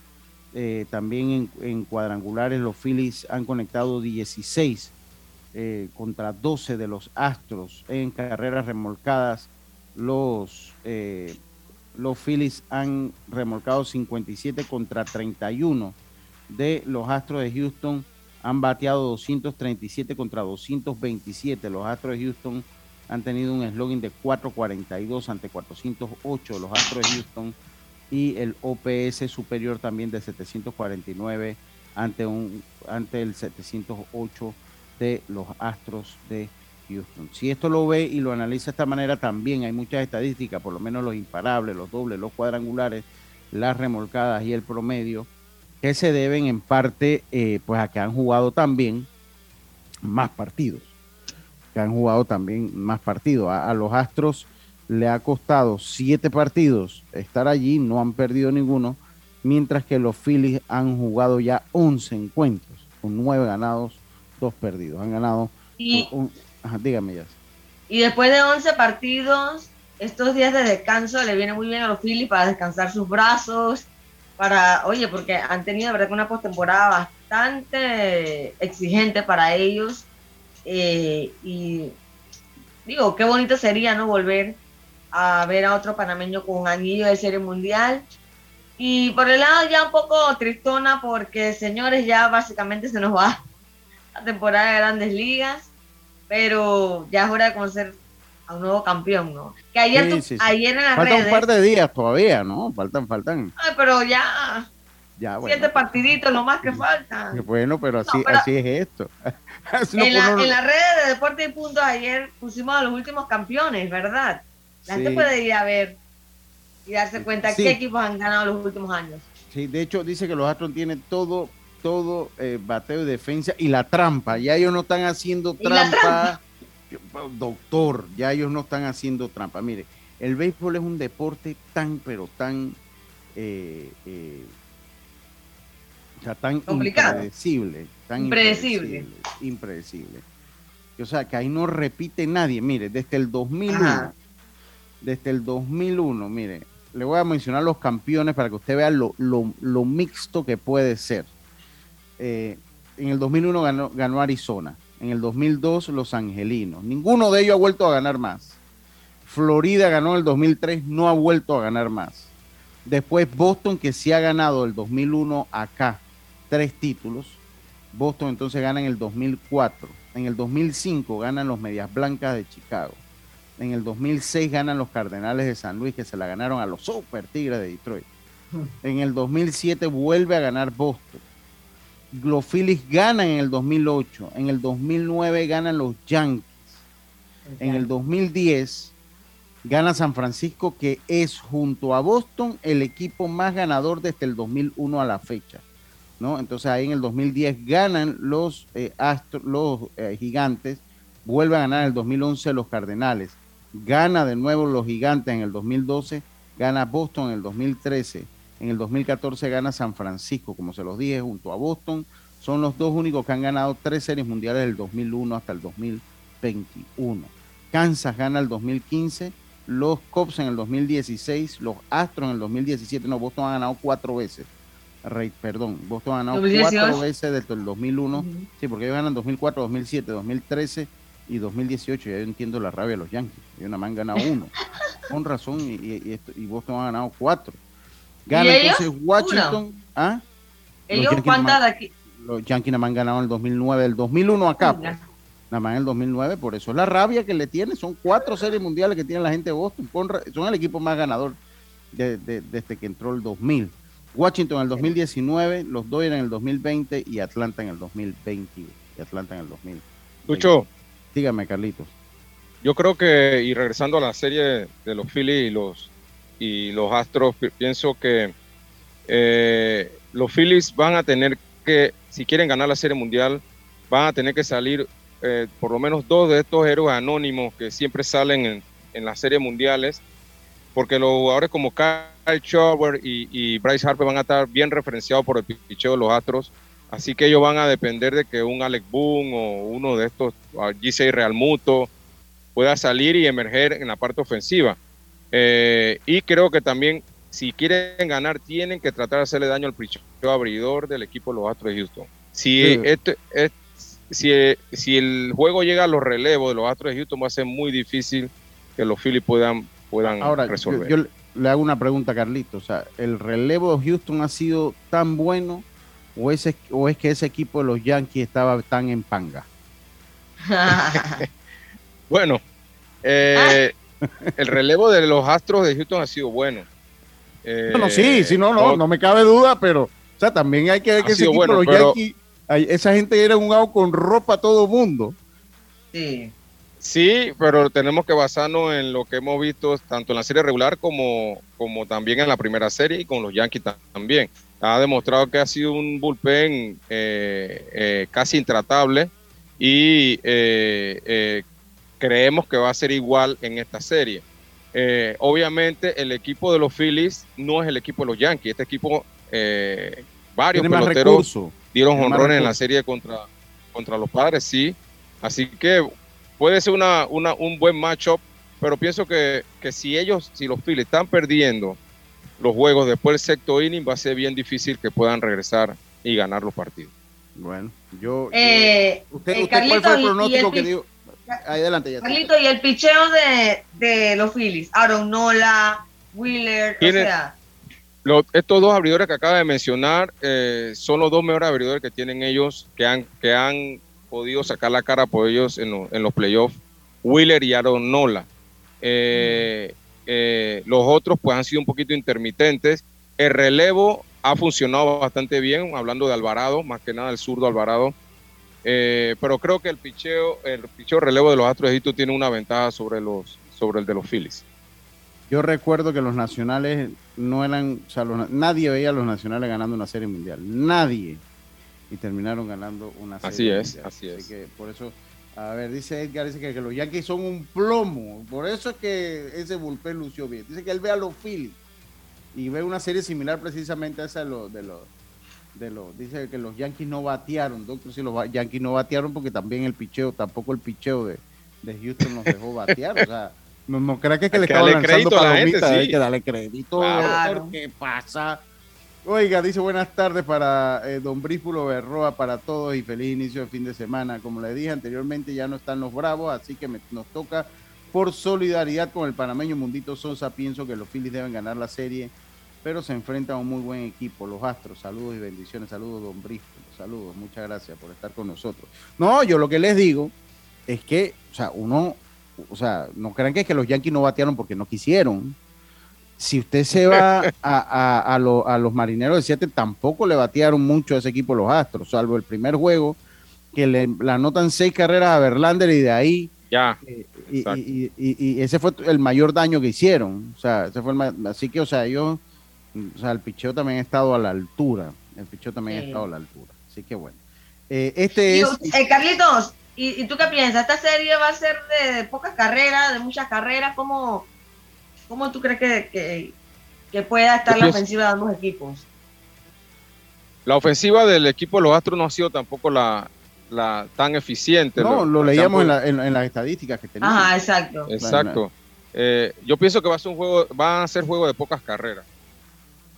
también en, en, cuadrangulares los Phillies han conectado 16 contra 12 de los Astros, en carreras remolcadas los los Phillies han remolcado 57 contra 31 de los Astros de Houston. Han bateado 237 contra 227. Los Astros de Houston han tenido un slogan de 442 ante 408. Los Astros de Houston y el OPS superior también de 749 ante, un, ante el 708 de los Astros de Houston. Si esto lo ve y lo analiza de esta manera, también hay muchas estadísticas, por lo menos los imparables, los dobles, los cuadrangulares, las remolcadas y el promedio, que se deben en parte eh, pues a que han jugado también más partidos, que han jugado también más partidos. A, a los Astros le ha costado siete partidos estar allí, no han perdido ninguno, mientras que los Phillies han jugado ya 11 encuentros, con nueve ganados, dos perdidos. Han ganado Y, un, ajá, dígame ya. y después de 11 partidos, estos días de descanso le viene muy bien a los Phillies para descansar sus brazos, para, oye, porque han tenido, de verdad, una postemporada bastante exigente para ellos. Eh, y digo, qué bonito sería, ¿no? Volver a ver a otro panameño con un anillo de serie mundial. Y por el lado ya un poco tristona porque, señores, ya básicamente se nos va la temporada de grandes ligas, pero ya es hora de conocer a un nuevo campeón, ¿no? Que ayer, Sí, tú- sí, sí. ayer en las Faltan redes... un par de días todavía, ¿no? Faltan, faltan. Ay, pero ya, Ya, bueno. siete partiditos, lo más que faltan. Bueno, pero así, No, pero- así es esto. [LAUGHS] No en, la, en las redes de Deporte y Puntos ayer pusimos a los últimos campeones, ¿verdad? La gente Sí. puede ir a ver y darse cuenta Sí. qué equipos han ganado los últimos años. Sí, de hecho dice que los Astros tienen todo, todo eh, bateo y defensa y la trampa. Ya ellos no están haciendo la trampa. [LAUGHS] Doctor, ya ellos no están haciendo trampa. Mire, el béisbol es un deporte tan, pero tan, eh, eh, sea, tan Complicado. impredecible, tan Impredecible. impredecible, impredecible. O sea, que ahí no repite nadie. Mire, desde el 2001, Ajá. desde el 2001, mire, le voy a mencionar los campeones para que usted vea lo, lo- lo mixto que puede ser. Eh, en el 2001 ganó, ganó Arizona, en el 2002 Los Angelinos. Ninguno de ellos ha vuelto a ganar más. Florida ganó en el 2003, no ha vuelto a ganar más. Después Boston, que sí ha ganado el 2001 acá, tres títulos. Boston entonces gana en el 2004. En el 2005 ganan los Medias Blancas de Chicago. En el 2006 ganan los Cardenales de San Luis, que se la ganaron a los Super Tigres de Detroit. En el 2007 vuelve a ganar Boston. Los Phillies ganan en el 2008. En el 2009 ganan los Yankees. En el 2010 gana San Francisco, que es junto a Boston el equipo más ganador desde el 2001 a la fecha. ¿No? Entonces ahí en el 2010 ganan los, eh, los eh, gigantes, vuelven a ganar en el 2011 los Cardenales, gana de nuevo los gigantes en el 2012, gana Boston en el 2013, en el 2014 gana San Francisco, como se los dije, junto a Boston, son los dos únicos que han ganado tres series mundiales del 2001 hasta el 2021. Kansas gana el 2015, los Cubs en el 2016, los Astros en el 2017, no, Boston ha ganado cuatro veces. Rey, perdón, Boston ha ganado 2018. cuatro veces desde el 2001, sí, porque ellos ganan 2004, 2007, 2013 y 2018. Ya yo entiendo la rabia de los Yankees, ellos nada más han ganado uno, [LAUGHS] con razón, y, y- y Boston ha ganado cuatro. Gana ¿Y ellos? entonces Washington, ¿ah? Los Ellos, Yankees nada ¿cuántas más- de aquí? los Yankees nada más han ganado en el 2009, del 2001 acá, pues. nada más en el 2009, por eso es la rabia que le tiene, son cuatro series mundiales que tiene la gente de Boston, con son el equipo más ganador de- de- desde que entró el 2000. Washington en el 2019, los Dodgers en el 2020 y Atlanta en el 2021. Y Atlanta en el 2000. Lucho, Dígame, Carlitos. yo creo que, y regresando a la serie de los Phillies y los, y los Astros, pi- pienso que eh, los Phillies van a tener que, si quieren ganar la serie mundial, van a tener que salir eh, por lo menos dos de estos héroes anónimos que siempre salen en, en las series mundiales, porque los jugadores como Kyle Schwarber y, y Bryce Harper van a estar bien referenciados por el picheo de los Astros, así que ellos van a depender de que un Alec Boone o uno de estos, ah, Gisei Realmuto, pueda salir y emerger en la parte ofensiva. Eh, y creo que también, si quieren ganar, tienen que tratar de hacerle daño al picheo abridor del equipo de los Astros de Houston. Si, Sí. este, es- si, si el juego llega a los relevos de los Astros de Houston, va a ser muy difícil que los Phillies puedan, puedan Ahora, yo, resolver. yo le- le hago una pregunta a Carlitos. O sea, ¿el relevo de Houston ha sido tan bueno o, ese, o es que ese equipo de los Yankees estaba tan en panga? [LAUGHS] Bueno, eh, el relevo de los Astros de Houston ha sido bueno, no, sí, sí, no, no, no me cabe duda, pero, o sea, también hay que ver que ese equipo, los Yankees, esa gente era un out con ropa a todo mundo. Sí. Sí, pero tenemos que basarnos en lo que hemos visto tanto en la serie regular como, como también en la primera serie y con los Yankees también. Ha demostrado que ha sido un bullpen eh, eh, casi intratable y eh, creemos que va a ser igual en esta serie. obviamente el equipo de los Phillies no es el equipo de los Yankees. Este equipo, varios peloteros dieron honrones en la serie contra, contra los padres, sí. Así que puede ser una, un buen matchup, pero pienso que, si ellos, si los Phillies están perdiendo los juegos después del sexto inning, va a ser bien difícil que puedan regresar y ganar los partidos. Bueno, yo. Eh, usted, eh, usted ¿Cuál fue el pronóstico que dio? adelante, ya. Carlito, y el picheo de, de los Phillies, Aaron Nola, Wheeler, o sea. estos dos abridores que acaba de mencionar eh, son los dos mejores abridores que tienen ellos, que han, que han podido sacar la cara por ellos en, en los playoffs, Wheeler y Aaron Nola. Eh, eh, los otros pues han sido un poquito intermitentes. El relevo ha funcionado bastante bien, hablando de Alvarado, más que nada el zurdo Alvarado. Eh, pero creo que el picheo, el picheo relevo de los Astros de Egipto tiene una ventaja sobre los sobre el de los Phillies. Yo recuerdo que los nacionales no eran, o sea, nadie veía a los nacionales ganando una serie mundial, nadie y terminaron ganando una serie. Así es, así, es. Que por eso, a ver, dice Edgar, dice que, los Yankees son un plomo, por eso es que ese bullpen lució bien. Dice que él ve a los Phillies y ve una serie similar precisamente a esa de los, de los, de los, dice que los Yankees no batearon, doctor, si los Yankees no batearon porque también el picheo, tampoco el picheo de, de Houston nos dejó batear, o sea, no, no que, es que le estaban lanzando palomitas, hay que darle crédito, claro. ¿qué pasa? Oiga, dice buenas tardes para eh, don Brífulo Berroa, para todos y feliz inicio de fin de semana. Como le dije anteriormente, ya no están los bravos, así que nos toca por solidaridad con el panameño Mundito Sosa. Pienso que los Phillies deben ganar la serie, pero se enfrentan a un muy buen equipo, los Astros. Saludos y bendiciones. Saludos, don Brífulo. Saludos, muchas gracias por estar con nosotros. No, yo lo que les digo es que, o sea, uno, o sea, no crean que es que los Yankees no batearon porque no quisieron si usted se va a, los marineros de siete, tampoco le batearon mucho a ese equipo los Astros, salvo el primer juego, que le, anotan seis carreras a Verlander y de ahí. Ya. Eh, y, ese fue el mayor daño que hicieron. O sea, ese fue el, así que, o sea, yo, o sea, el picheo también ha estado a la altura. El picheo también ha estado a la altura. Así que bueno. Eh, este es. Eh, Carlitos, ¿y, tú qué piensas? ¿Esta serie va a ser de, pocas carreras, de muchas carreras? ¿Cómo, ¿Cómo tú crees que, que, pueda estar la ofensiva de ambos equipos? La ofensiva del equipo de los Astros no ha sido tampoco la, la tan eficiente. No, lo, leíamos en, la, en, las estadísticas que teníamos. Ajá, exacto. Exacto. Eh, yo pienso que va a ser un juego, van a ser juego de pocas carreras.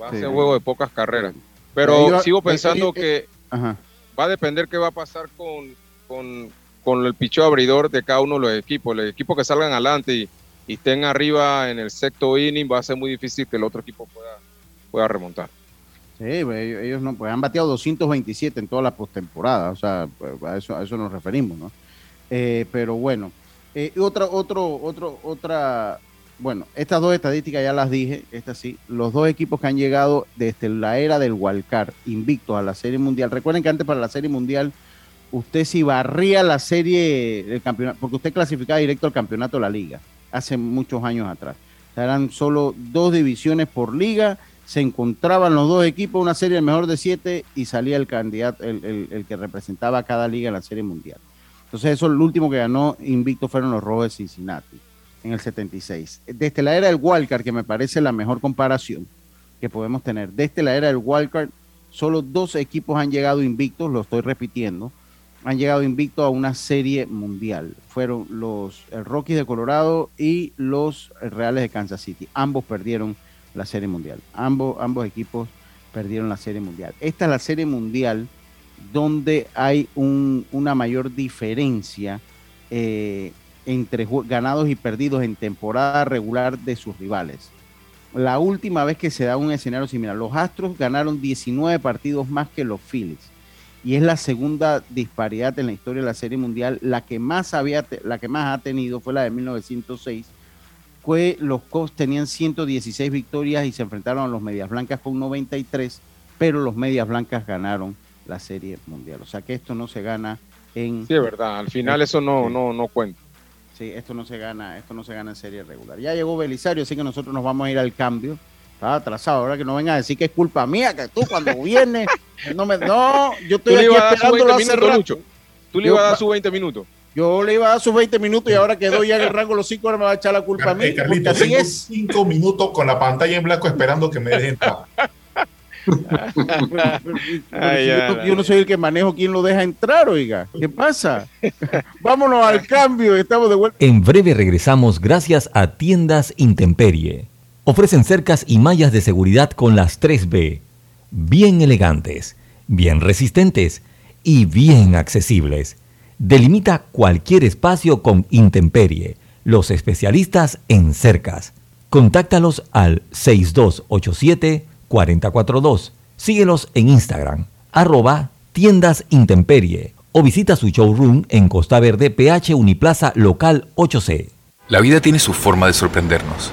Va a ser juego de pocas carreras. Pero sigo pensando que va a depender qué va a pasar con, con, con el picho abridor de cada uno de los equipos. El equipo que salgan adelante y, y estén arriba en el sexto inning, va a ser muy difícil que el otro equipo pueda, remontar. Sí, pues, ellos no, pues han bateado 227 en toda la postemporada, o sea, pues, a eso, a eso nos referimos, ¿no? Eh, pero bueno, eh, otra, otro, otro, otra, bueno, estas dos estadísticas ya las dije, estas sí, los dos equipos que han llegado desde la era del Walcar, invictos a la Serie Mundial. Recuerden que antes para la Serie Mundial usted si barría la serie del campeonato, porque usted clasificaba directo al campeonato de la liga hace muchos años atrás. eran solo dos divisiones por liga, se encontraban los dos equipos, una serie de mejor de siete y salía el candidato, el, que representaba a cada liga en la serie mundial. Entonces eso, el último que ganó invicto fueron los Rojos de Cincinnati en el 76. Desde la era del Wildcard, que me parece la mejor comparación que podemos tener, desde la era del Wildcard, solo dos equipos han llegado invictos, lo estoy repitiendo, han llegado invicto a una serie mundial. Fueron los Rockies de Colorado y los Reales de Kansas City. Ambos perdieron la serie mundial. Ambos, ambos equipos perdieron la serie mundial. Esta es la serie mundial donde hay una mayor diferencia eh, entre ganados y perdidos en temporada regular de sus rivales. La última vez que se da un escenario similar, los Astros ganaron 19 partidos más que los Phillies y es la segunda disparidad en la historia de la Serie Mundial. La que más, había, la que más ha tenido fue la de 1906, los Cubs tenían 116 victorias y se enfrentaron a los Medias Blancas con 93, pero los Medias Blancas ganaron la Serie Mundial. O sea que esto no se gana en... Sí, es verdad. Al final eso no, no, no cuenta. Sí, esto no se gana, esto no se gana en serie regular. Ya llegó Belisario, así que nosotros nos vamos a ir al cambio. Está atrasado, ahora que no venga a decir que es culpa mía, que tú cuando [LAUGHS] vienes, no me, no, yo estoy aquí esperándolo hace rato. Tú le ibas a dar sus 20 minutos. Yo le iba a dar sus 20 minutos y ahora quedó ya en el rango los 5 horas me va a echar la culpa a mí. Carlito, así es. 5 minutos con la pantalla en blanco esperando que me dejen [LAUGHS] yo, no soy el que manejo quién lo deja entrar, oiga. ¿Qué pasa? [LAUGHS] Vámonos al cambio, estamos de vuelta. En breve regresamos gracias a Tiendas Intemperie. Ofrecen cercas y mallas de seguridad con las 3B. Bien elegantes, bien resistentes y bien accesibles. Delimita cualquier espacio con Intemperie, los especialistas en cercas. Contáctalos al 6287 442. Síguelos en Instagram, arroba tiendas intemperie o visita su showroom en Costa Verde, PH Uniplaza Local 8C. La vida tiene su forma de sorprendernos,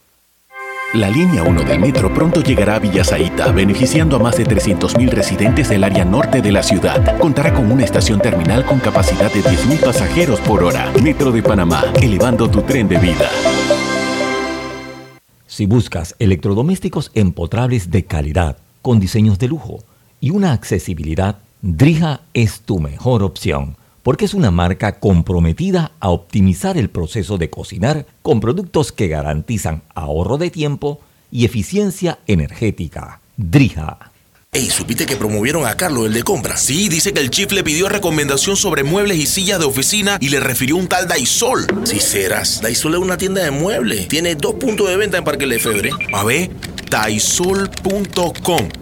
La línea 1 del metro pronto llegará a Villasaita, beneficiando a más de 300.000 residentes del área norte de la ciudad. Contará con una estación terminal con capacidad de 10.000 pasajeros por hora. Metro de Panamá, elevando tu tren de vida. Si buscas electrodomésticos empotrables de calidad, con diseños de lujo y una accesibilidad, Drija es tu mejor opción porque es una marca comprometida a optimizar el proceso de cocinar con productos que garantizan ahorro de tiempo y eficiencia energética. Drija. Ey, ¿supiste que promovieron a Carlos, el de compra? Sí, dice que el chief le pidió recomendación sobre muebles y sillas de oficina y le refirió un tal Daisol. Si serás, Daisol es una tienda de muebles. Tiene dos puntos de venta en Parque Lefebvre. A ver, daisol.com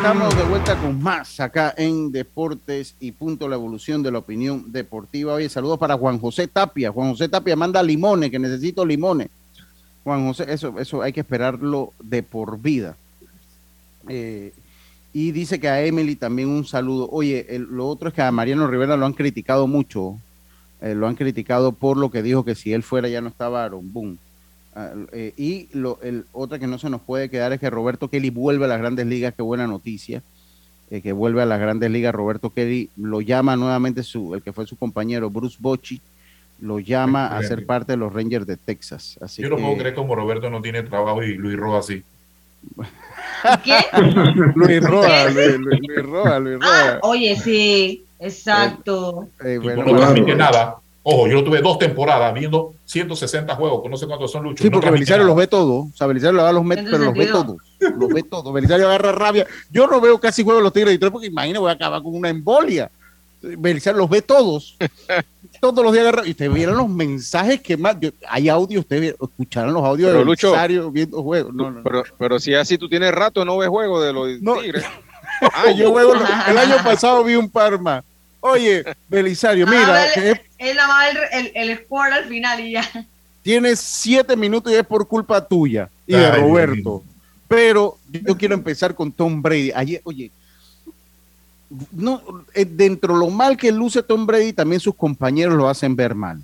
Estamos de vuelta con más acá en Deportes y Punto, la evolución de la opinión deportiva. Oye, saludos para Juan José Tapia. Juan José Tapia manda limones, que necesito limones. Juan José, eso, eso hay que esperarlo de por vida. Eh, y dice que a Emily también un saludo. Oye, lo otro es que a Mariano Rivera lo han criticado mucho. Eh, lo han criticado por lo que dijo que si él fuera ya no estaba Aaron Boone. Ah, eh, y lo, el, otra que no se nos puede quedar es que Roberto Kelly vuelve a las grandes ligas, qué buena noticia, eh, que vuelve a las grandes ligas. Roberto Kelly lo llama nuevamente su, el que fue su compañero Bruce Bocci, lo llama a ser parte de los Rangers de Texas. Así Yo no puedo creer como Roberto no tiene trabajo y Luis Roa sí. [LAUGHS] ¿Qué? Luis Roa, Luis, Roa, Luis Roa. Ah, oye, sí, exacto. Eh, bueno, no transmite nada. Ojo, yo tuve dos temporadas viendo 160 juegos, que no sé cuántos son luchos. Sí, porque Belisario los ve todos. O sea, Belisario le da los Mets, pero los ve todos. Los ve todos. Belisario agarra rabia. Yo no veo casi juegos los Tigres de Detroit porque imagínate, voy a acabar con una embolia. Belisario los ve todos. [LAUGHS] todos los días agarra. Y ustedes vieron los mensajes que más. hay audio, ustedes escucharon los audios de Belisario viendo juegos. No, no, pero, pero si así tú tienes rato, no ves juegos de los Tigres. [LAUGHS] Ah, yo juego, el año pasado vi un par más. Oye, Belisario, mira. Él el, el, score al final y ya. Tienes siete minutos y es por culpa tuya y de Roberto. Pero yo quiero empezar con Tom Brady. Ayer, oye, no, eh, dentro de lo mal que luce Tom Brady, también sus compañeros lo hacen ver mal.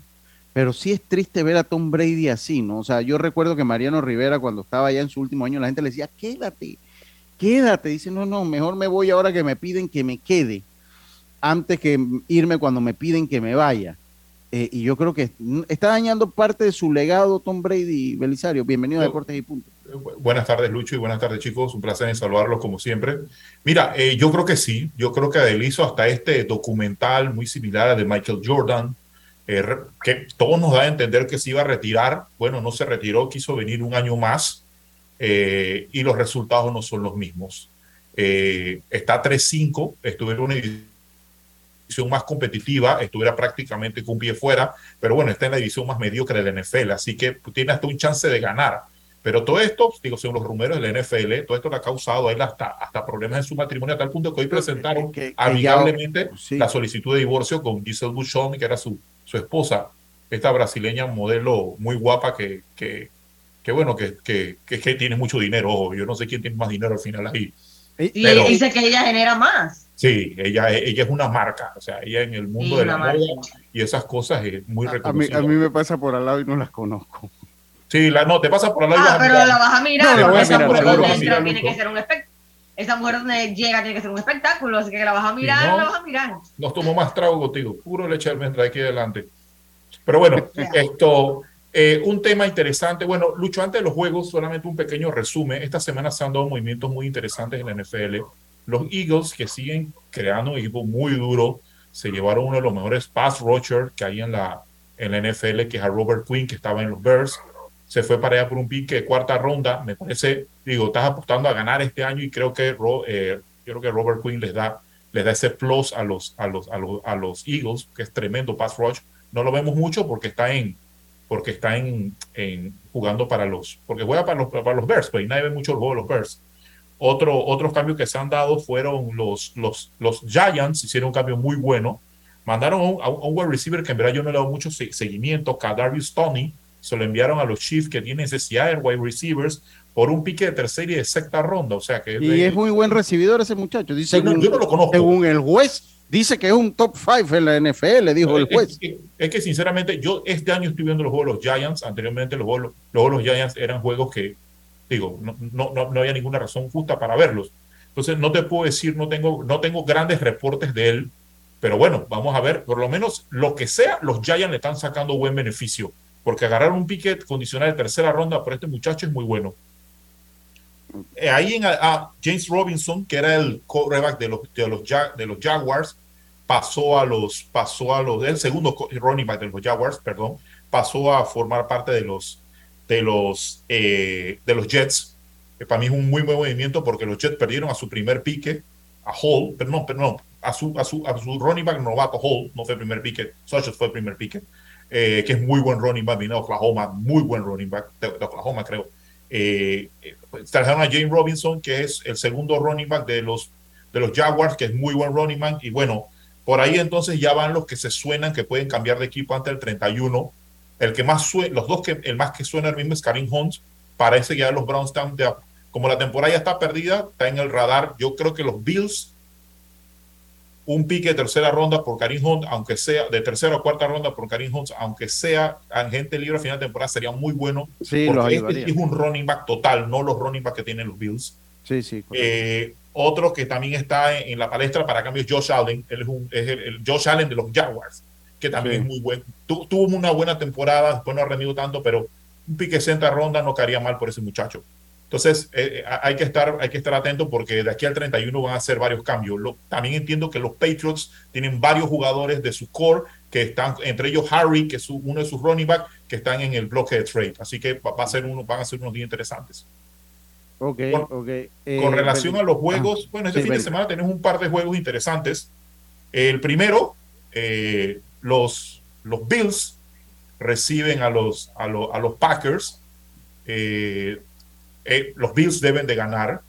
Pero sí es triste ver a Tom Brady así, ¿no? O sea, yo recuerdo que Mariano Rivera, cuando estaba ya en su último año, la gente le decía, quédate, quédate. Dice, no, no, mejor me voy ahora que me piden que me quede, antes que irme cuando me piden que me vaya. Eh, y yo creo que está dañando parte de su legado Tom Brady, Belisario. Bienvenido a Deportes y Punto. Buenas tardes, Lucho, y buenas tardes, chicos. Un placer en saludarlos como siempre. Mira, eh, yo creo que sí. Yo creo que hizo hasta este documental muy similar al de Michael Jordan, eh, que todo nos da a entender que se iba a retirar. Bueno, no se retiró, quiso venir un año más eh, y los resultados no son los mismos. Eh, está 3-5, estuviera una división más competitiva, estuviera prácticamente con un pie fuera, pero bueno, está en la división más mediocre de la NFL, así que tiene hasta un chance de ganar. Pero todo esto, digo, según los rumores de la NFL, todo esto le ha causado a él hasta, hasta problemas en su matrimonio, a tal punto que hoy presentaron amigablemente la solicitud de divorcio con Giselle Bouchon, que era su, su esposa, esta brasileña modelo muy guapa que, que, que bueno, que, que, que, tiene mucho dinero. yo no sé quién tiene más dinero al final ahí. Y dice que ella genera más. Sí, ella, ella es una marca, o sea, ella en el mundo de la moda y esas cosas es muy reconocida. A mí, me pasa por al lado y no las conozco. Sí, la, no, te pasa por al lado. Ah, pero la vas a mirar. No, esa mujer donde entra tiene que ser un espectáculo. Esa mujer donde llega tiene que ser un espectáculo, así que la vas a mirar, la vas a mirar. Nos tomó más trago contigo, puro leche almendra de aquí adelante. Pero bueno, [LAUGHS] esto, eh, un tema interesante. Bueno, Lucho, antes de los juegos, solamente un pequeño resumen. Esta semana se han dado movimientos muy interesantes en la NFL. Los Eagles, que siguen creando un equipo muy duro, se llevaron uno de los mejores pass rusher que hay en la, en la NFL, que es a Robert Quinn, que estaba en los Bears. Se fue para allá por un pique de cuarta ronda. Me parece, digo, estás apostando a ganar este año y creo que, eh, creo que Robert Quinn les da, les da ese plus a los, a, los, a, los, a los Eagles, que es tremendo pass rush no lo vemos mucho porque está en porque está en, jugando para los porque juega para los para los Bears, pues nadie ve mucho el juego de los Bears. Otro, otros cambios que se han dado fueron los, los, los Giants, hicieron un cambio muy bueno. Mandaron a un, wide receiver que en verdad yo no le he dado mucho seguimiento, Kadarius Tony, se lo enviaron a los Chiefs que tienen necesidad de wide receivers por un pique de tercera y de sexta ronda. O sea que y es muy buen recibidor ese muchacho. Dice, yo no lo conozco. Según el juez, Dice que es un top five en la NFL, dijo el juez. Es que, sinceramente yo este año estoy viendo los juegos de los Giants, anteriormente los juegos, los, los Giants eran juegos que, digo, no, no, no, había ninguna razón justa para verlos. Entonces no te puedo decir, no tengo, no tengo grandes reportes de él, pero bueno, vamos a ver, por lo menos lo que sea, los Giants le están sacando buen beneficio, porque agarrar un piquet condicional de tercera ronda por este muchacho es muy bueno. Eh, ahí en a, James Robinson, que era el quarterback de los, de los, de los Jaguars, pasó a los, pasó a los, el segundo running back de los Jaguars, perdón, pasó a formar parte de los, de los, eh, de los Jets. Que para mí es un muy buen movimiento porque los Jets perdieron a su primer pique, a Hall, pero no, pero no, a su, a su, a su running back novato Hall, no fue el primer pique, Sanchez fue el primer pique, eh, que es muy buen running back, vino de Oklahoma, muy buen running back de, Oklahoma, creo. Eh, trajeron a James Robinson, que es el segundo running back de los, de los Jaguars, que es muy buen running back. Y bueno, por ahí entonces ya van los que se suenan, que pueden cambiar de equipo antes del 31. El que más suena, los dos que el más que suena el mismo es Karim Hunt. Parece que ya los Browns están, como la temporada ya está perdida, está en el radar. Yo creo que los Bills, un pique de tercera ronda por Karim Hunt, aunque sea de tercera o cuarta ronda por Karim Hunt, aunque sea agente libre a final de temporada, sería muy bueno. Sí, porque este es un running back total, no los running back que tienen los Bills. Sí, sí. Eh, otro que también está en, la palestra para cambios, Josh Allen. Él es, un, el, Josh Allen de los Jaguars, que también es muy bueno. tuvo una buena temporada, después no ha rendido tanto, pero un pique centra ronda no caería mal por ese muchacho. Entonces, eh, eh, hay, que estar, hay que estar atento porque de aquí al 31 van a hacer varios cambios. también entiendo que los Patriots tienen varios jugadores de su core que están, entre ellos Harry, que es uno de sus running back, que están en el bloque de trade. Así que va, a ser uno, van a ser unos días interesantes. Okay, con, okay. con eh, relación a los juegos, ah, bueno, este fin de semana tenemos un par de juegos interesantes. El primero, eh, los, los Bills reciben a los, a, a los Packers. Eh, los Bills deben de ganar.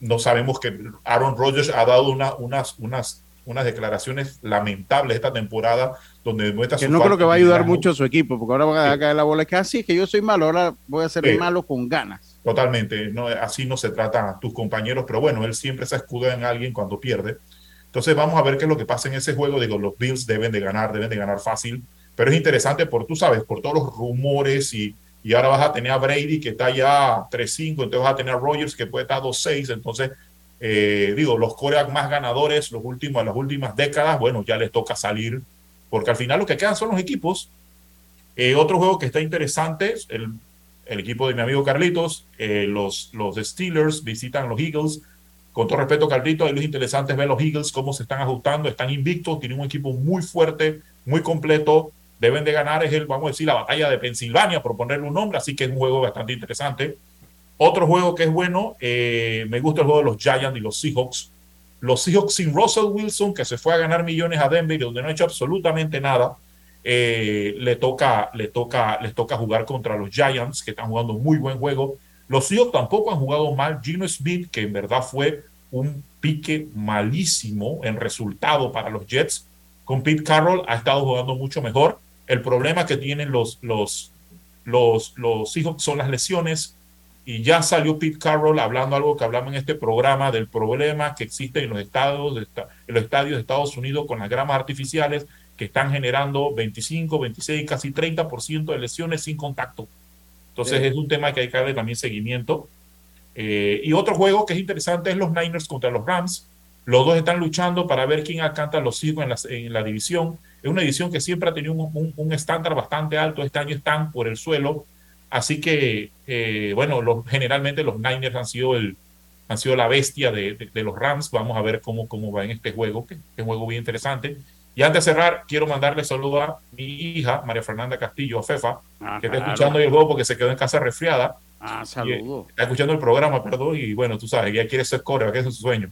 No sabemos que Aaron Rodgers ha dado una, unas, unas, unas declaraciones lamentables esta temporada donde que no creo que va a ayudar mucho a su equipo porque ahora va a caer la bola que así ah, que yo soy malo ahora voy a ser malo con ganas Totalmente, no, así no se tratan a tus compañeros, pero bueno, él siempre se escuda en alguien cuando pierde. Entonces vamos a ver qué es lo que pasa en ese juego. Digo, los Bills deben de ganar, deben de ganar fácil. pero es interesante por, tú sabes, por todos los rumores y, y ahora vas a tener a Brady que está ya 3-5, entonces vas a tener a Rogers que puede estar 2-6, entonces, eh, digo, los corebacks más ganadores los últimos, las últimas décadas, bueno, ya les toca salir, porque al final lo que quedan son los equipos. Eh, otro juego que está interesante, el, el equipo de mi amigo Carlitos, eh, los, los Steelers visitan los Eagles, con todo respeto, Carlito, ahí lo interesante es ver los Eagles cómo se están ajustando, están invictos, tienen un equipo muy fuerte, muy completo, deben de ganar, es el, vamos a decir, la batalla de Pensilvania, por ponerle un nombre, así que es un juego bastante interesante. Otro juego que es bueno, eh, me gusta el juego de los Giants y los Seahawks. Los Seahawks sin Russell Wilson, que se fue a ganar millones a Denver y donde no ha hecho absolutamente nada, eh, le toca, le toca, les toca jugar contra los Giants, que están jugando muy buen juego. Los Seahawks tampoco han jugado mal. Gino Smith, que en verdad fue un pique malísimo en resultado para los Jets, con Pete Carroll ha estado jugando mucho mejor. El problema que tienen los, los, son las lesiones. Y ya salió Pete Carroll hablando algo que hablamos en este programa del problema que existe en los, estados en los estadios de Estados Unidos con las gramas artificiales que están generando 25, 26, casi 30% de lesiones sin contacto. Entonces es un tema que hay que darle también seguimiento. Eh, y otro juego que es interesante es los Niners contra los Rams. Los dos están luchando para ver quién alcanza los hijos en la, en la división. Es una división que siempre ha tenido un, un, estándar bastante alto. Este año están por el suelo. Así que, eh, bueno, los, generalmente los Niners han sido, el, han sido la bestia de, de, de, los Rams. Vamos a ver cómo, cómo va en este juego, que es un juego bien interesante. Y antes de cerrar, quiero mandarle saludo a mi hija, María Fernanda Castillo, Fefa, ah, que está claro. escuchando el juego porque se quedó en casa resfriada. Ah, saludo. Está escuchando el programa, perdón, y bueno, tú sabes, ella quiere ser core, que es su sueño.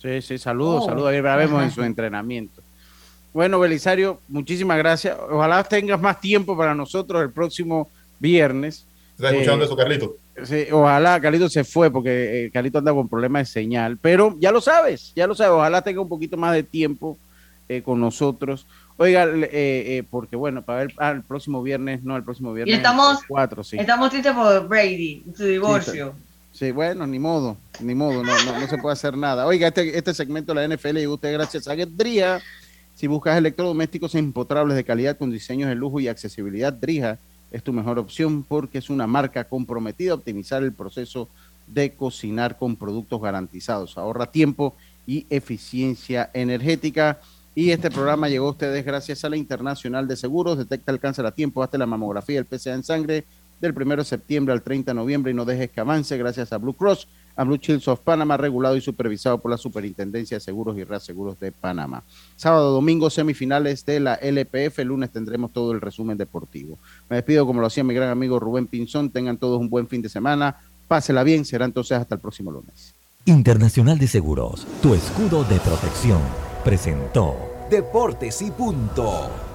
Sí, sí, saludos, oh. saludos. Ahí la vemos en su entrenamiento. Bueno, Belisario, muchísimas gracias. Ojalá tengas más tiempo para nosotros el próximo viernes. ¿Estás escuchando eh, eso, Carlito? Sí, ojalá Carlito se fue porque eh, Carlito anda con problemas de señal, pero ya lo sabes, ya lo sabes. Ojalá tenga un poquito más de tiempo eh, con nosotros. Oiga, eh, eh, porque bueno, para ver ah, el próximo viernes, no, el próximo viernes. Y estamos, cuatro, sí. estamos tristes por Brady, su divorcio. Sí, sí, bueno, ni modo, ni modo, no, no, no, se puede hacer nada. Oiga, este, este segmento de la NFL llegó usted gracias a Drija. Si buscas electrodomésticos empotrables de calidad con diseños de lujo y accesibilidad, Drija es tu mejor opción porque es una marca comprometida a optimizar el proceso de cocinar con productos garantizados. Ahorra tiempo y eficiencia energética. Y este programa llegó a ustedes gracias a la Internacional de Seguros. Detecta el cáncer a tiempo, hazte la mamografía, el PCA en sangre del 1 de septiembre al 30 de noviembre y no dejes que avance gracias a Blue Cross, a Blue Shields of Panama, regulado y supervisado por la Superintendencia de Seguros y Reaseguros de Panamá. Sábado, domingo, semifinales de la LPF. El lunes tendremos todo el resumen deportivo. Me despido como lo hacía mi gran amigo Rubén Pinzón. Tengan todos un buen fin de semana. Pásela bien. Será entonces hasta el próximo lunes. Internacional de Seguros, tu escudo de protección, presentó Deportes y punto.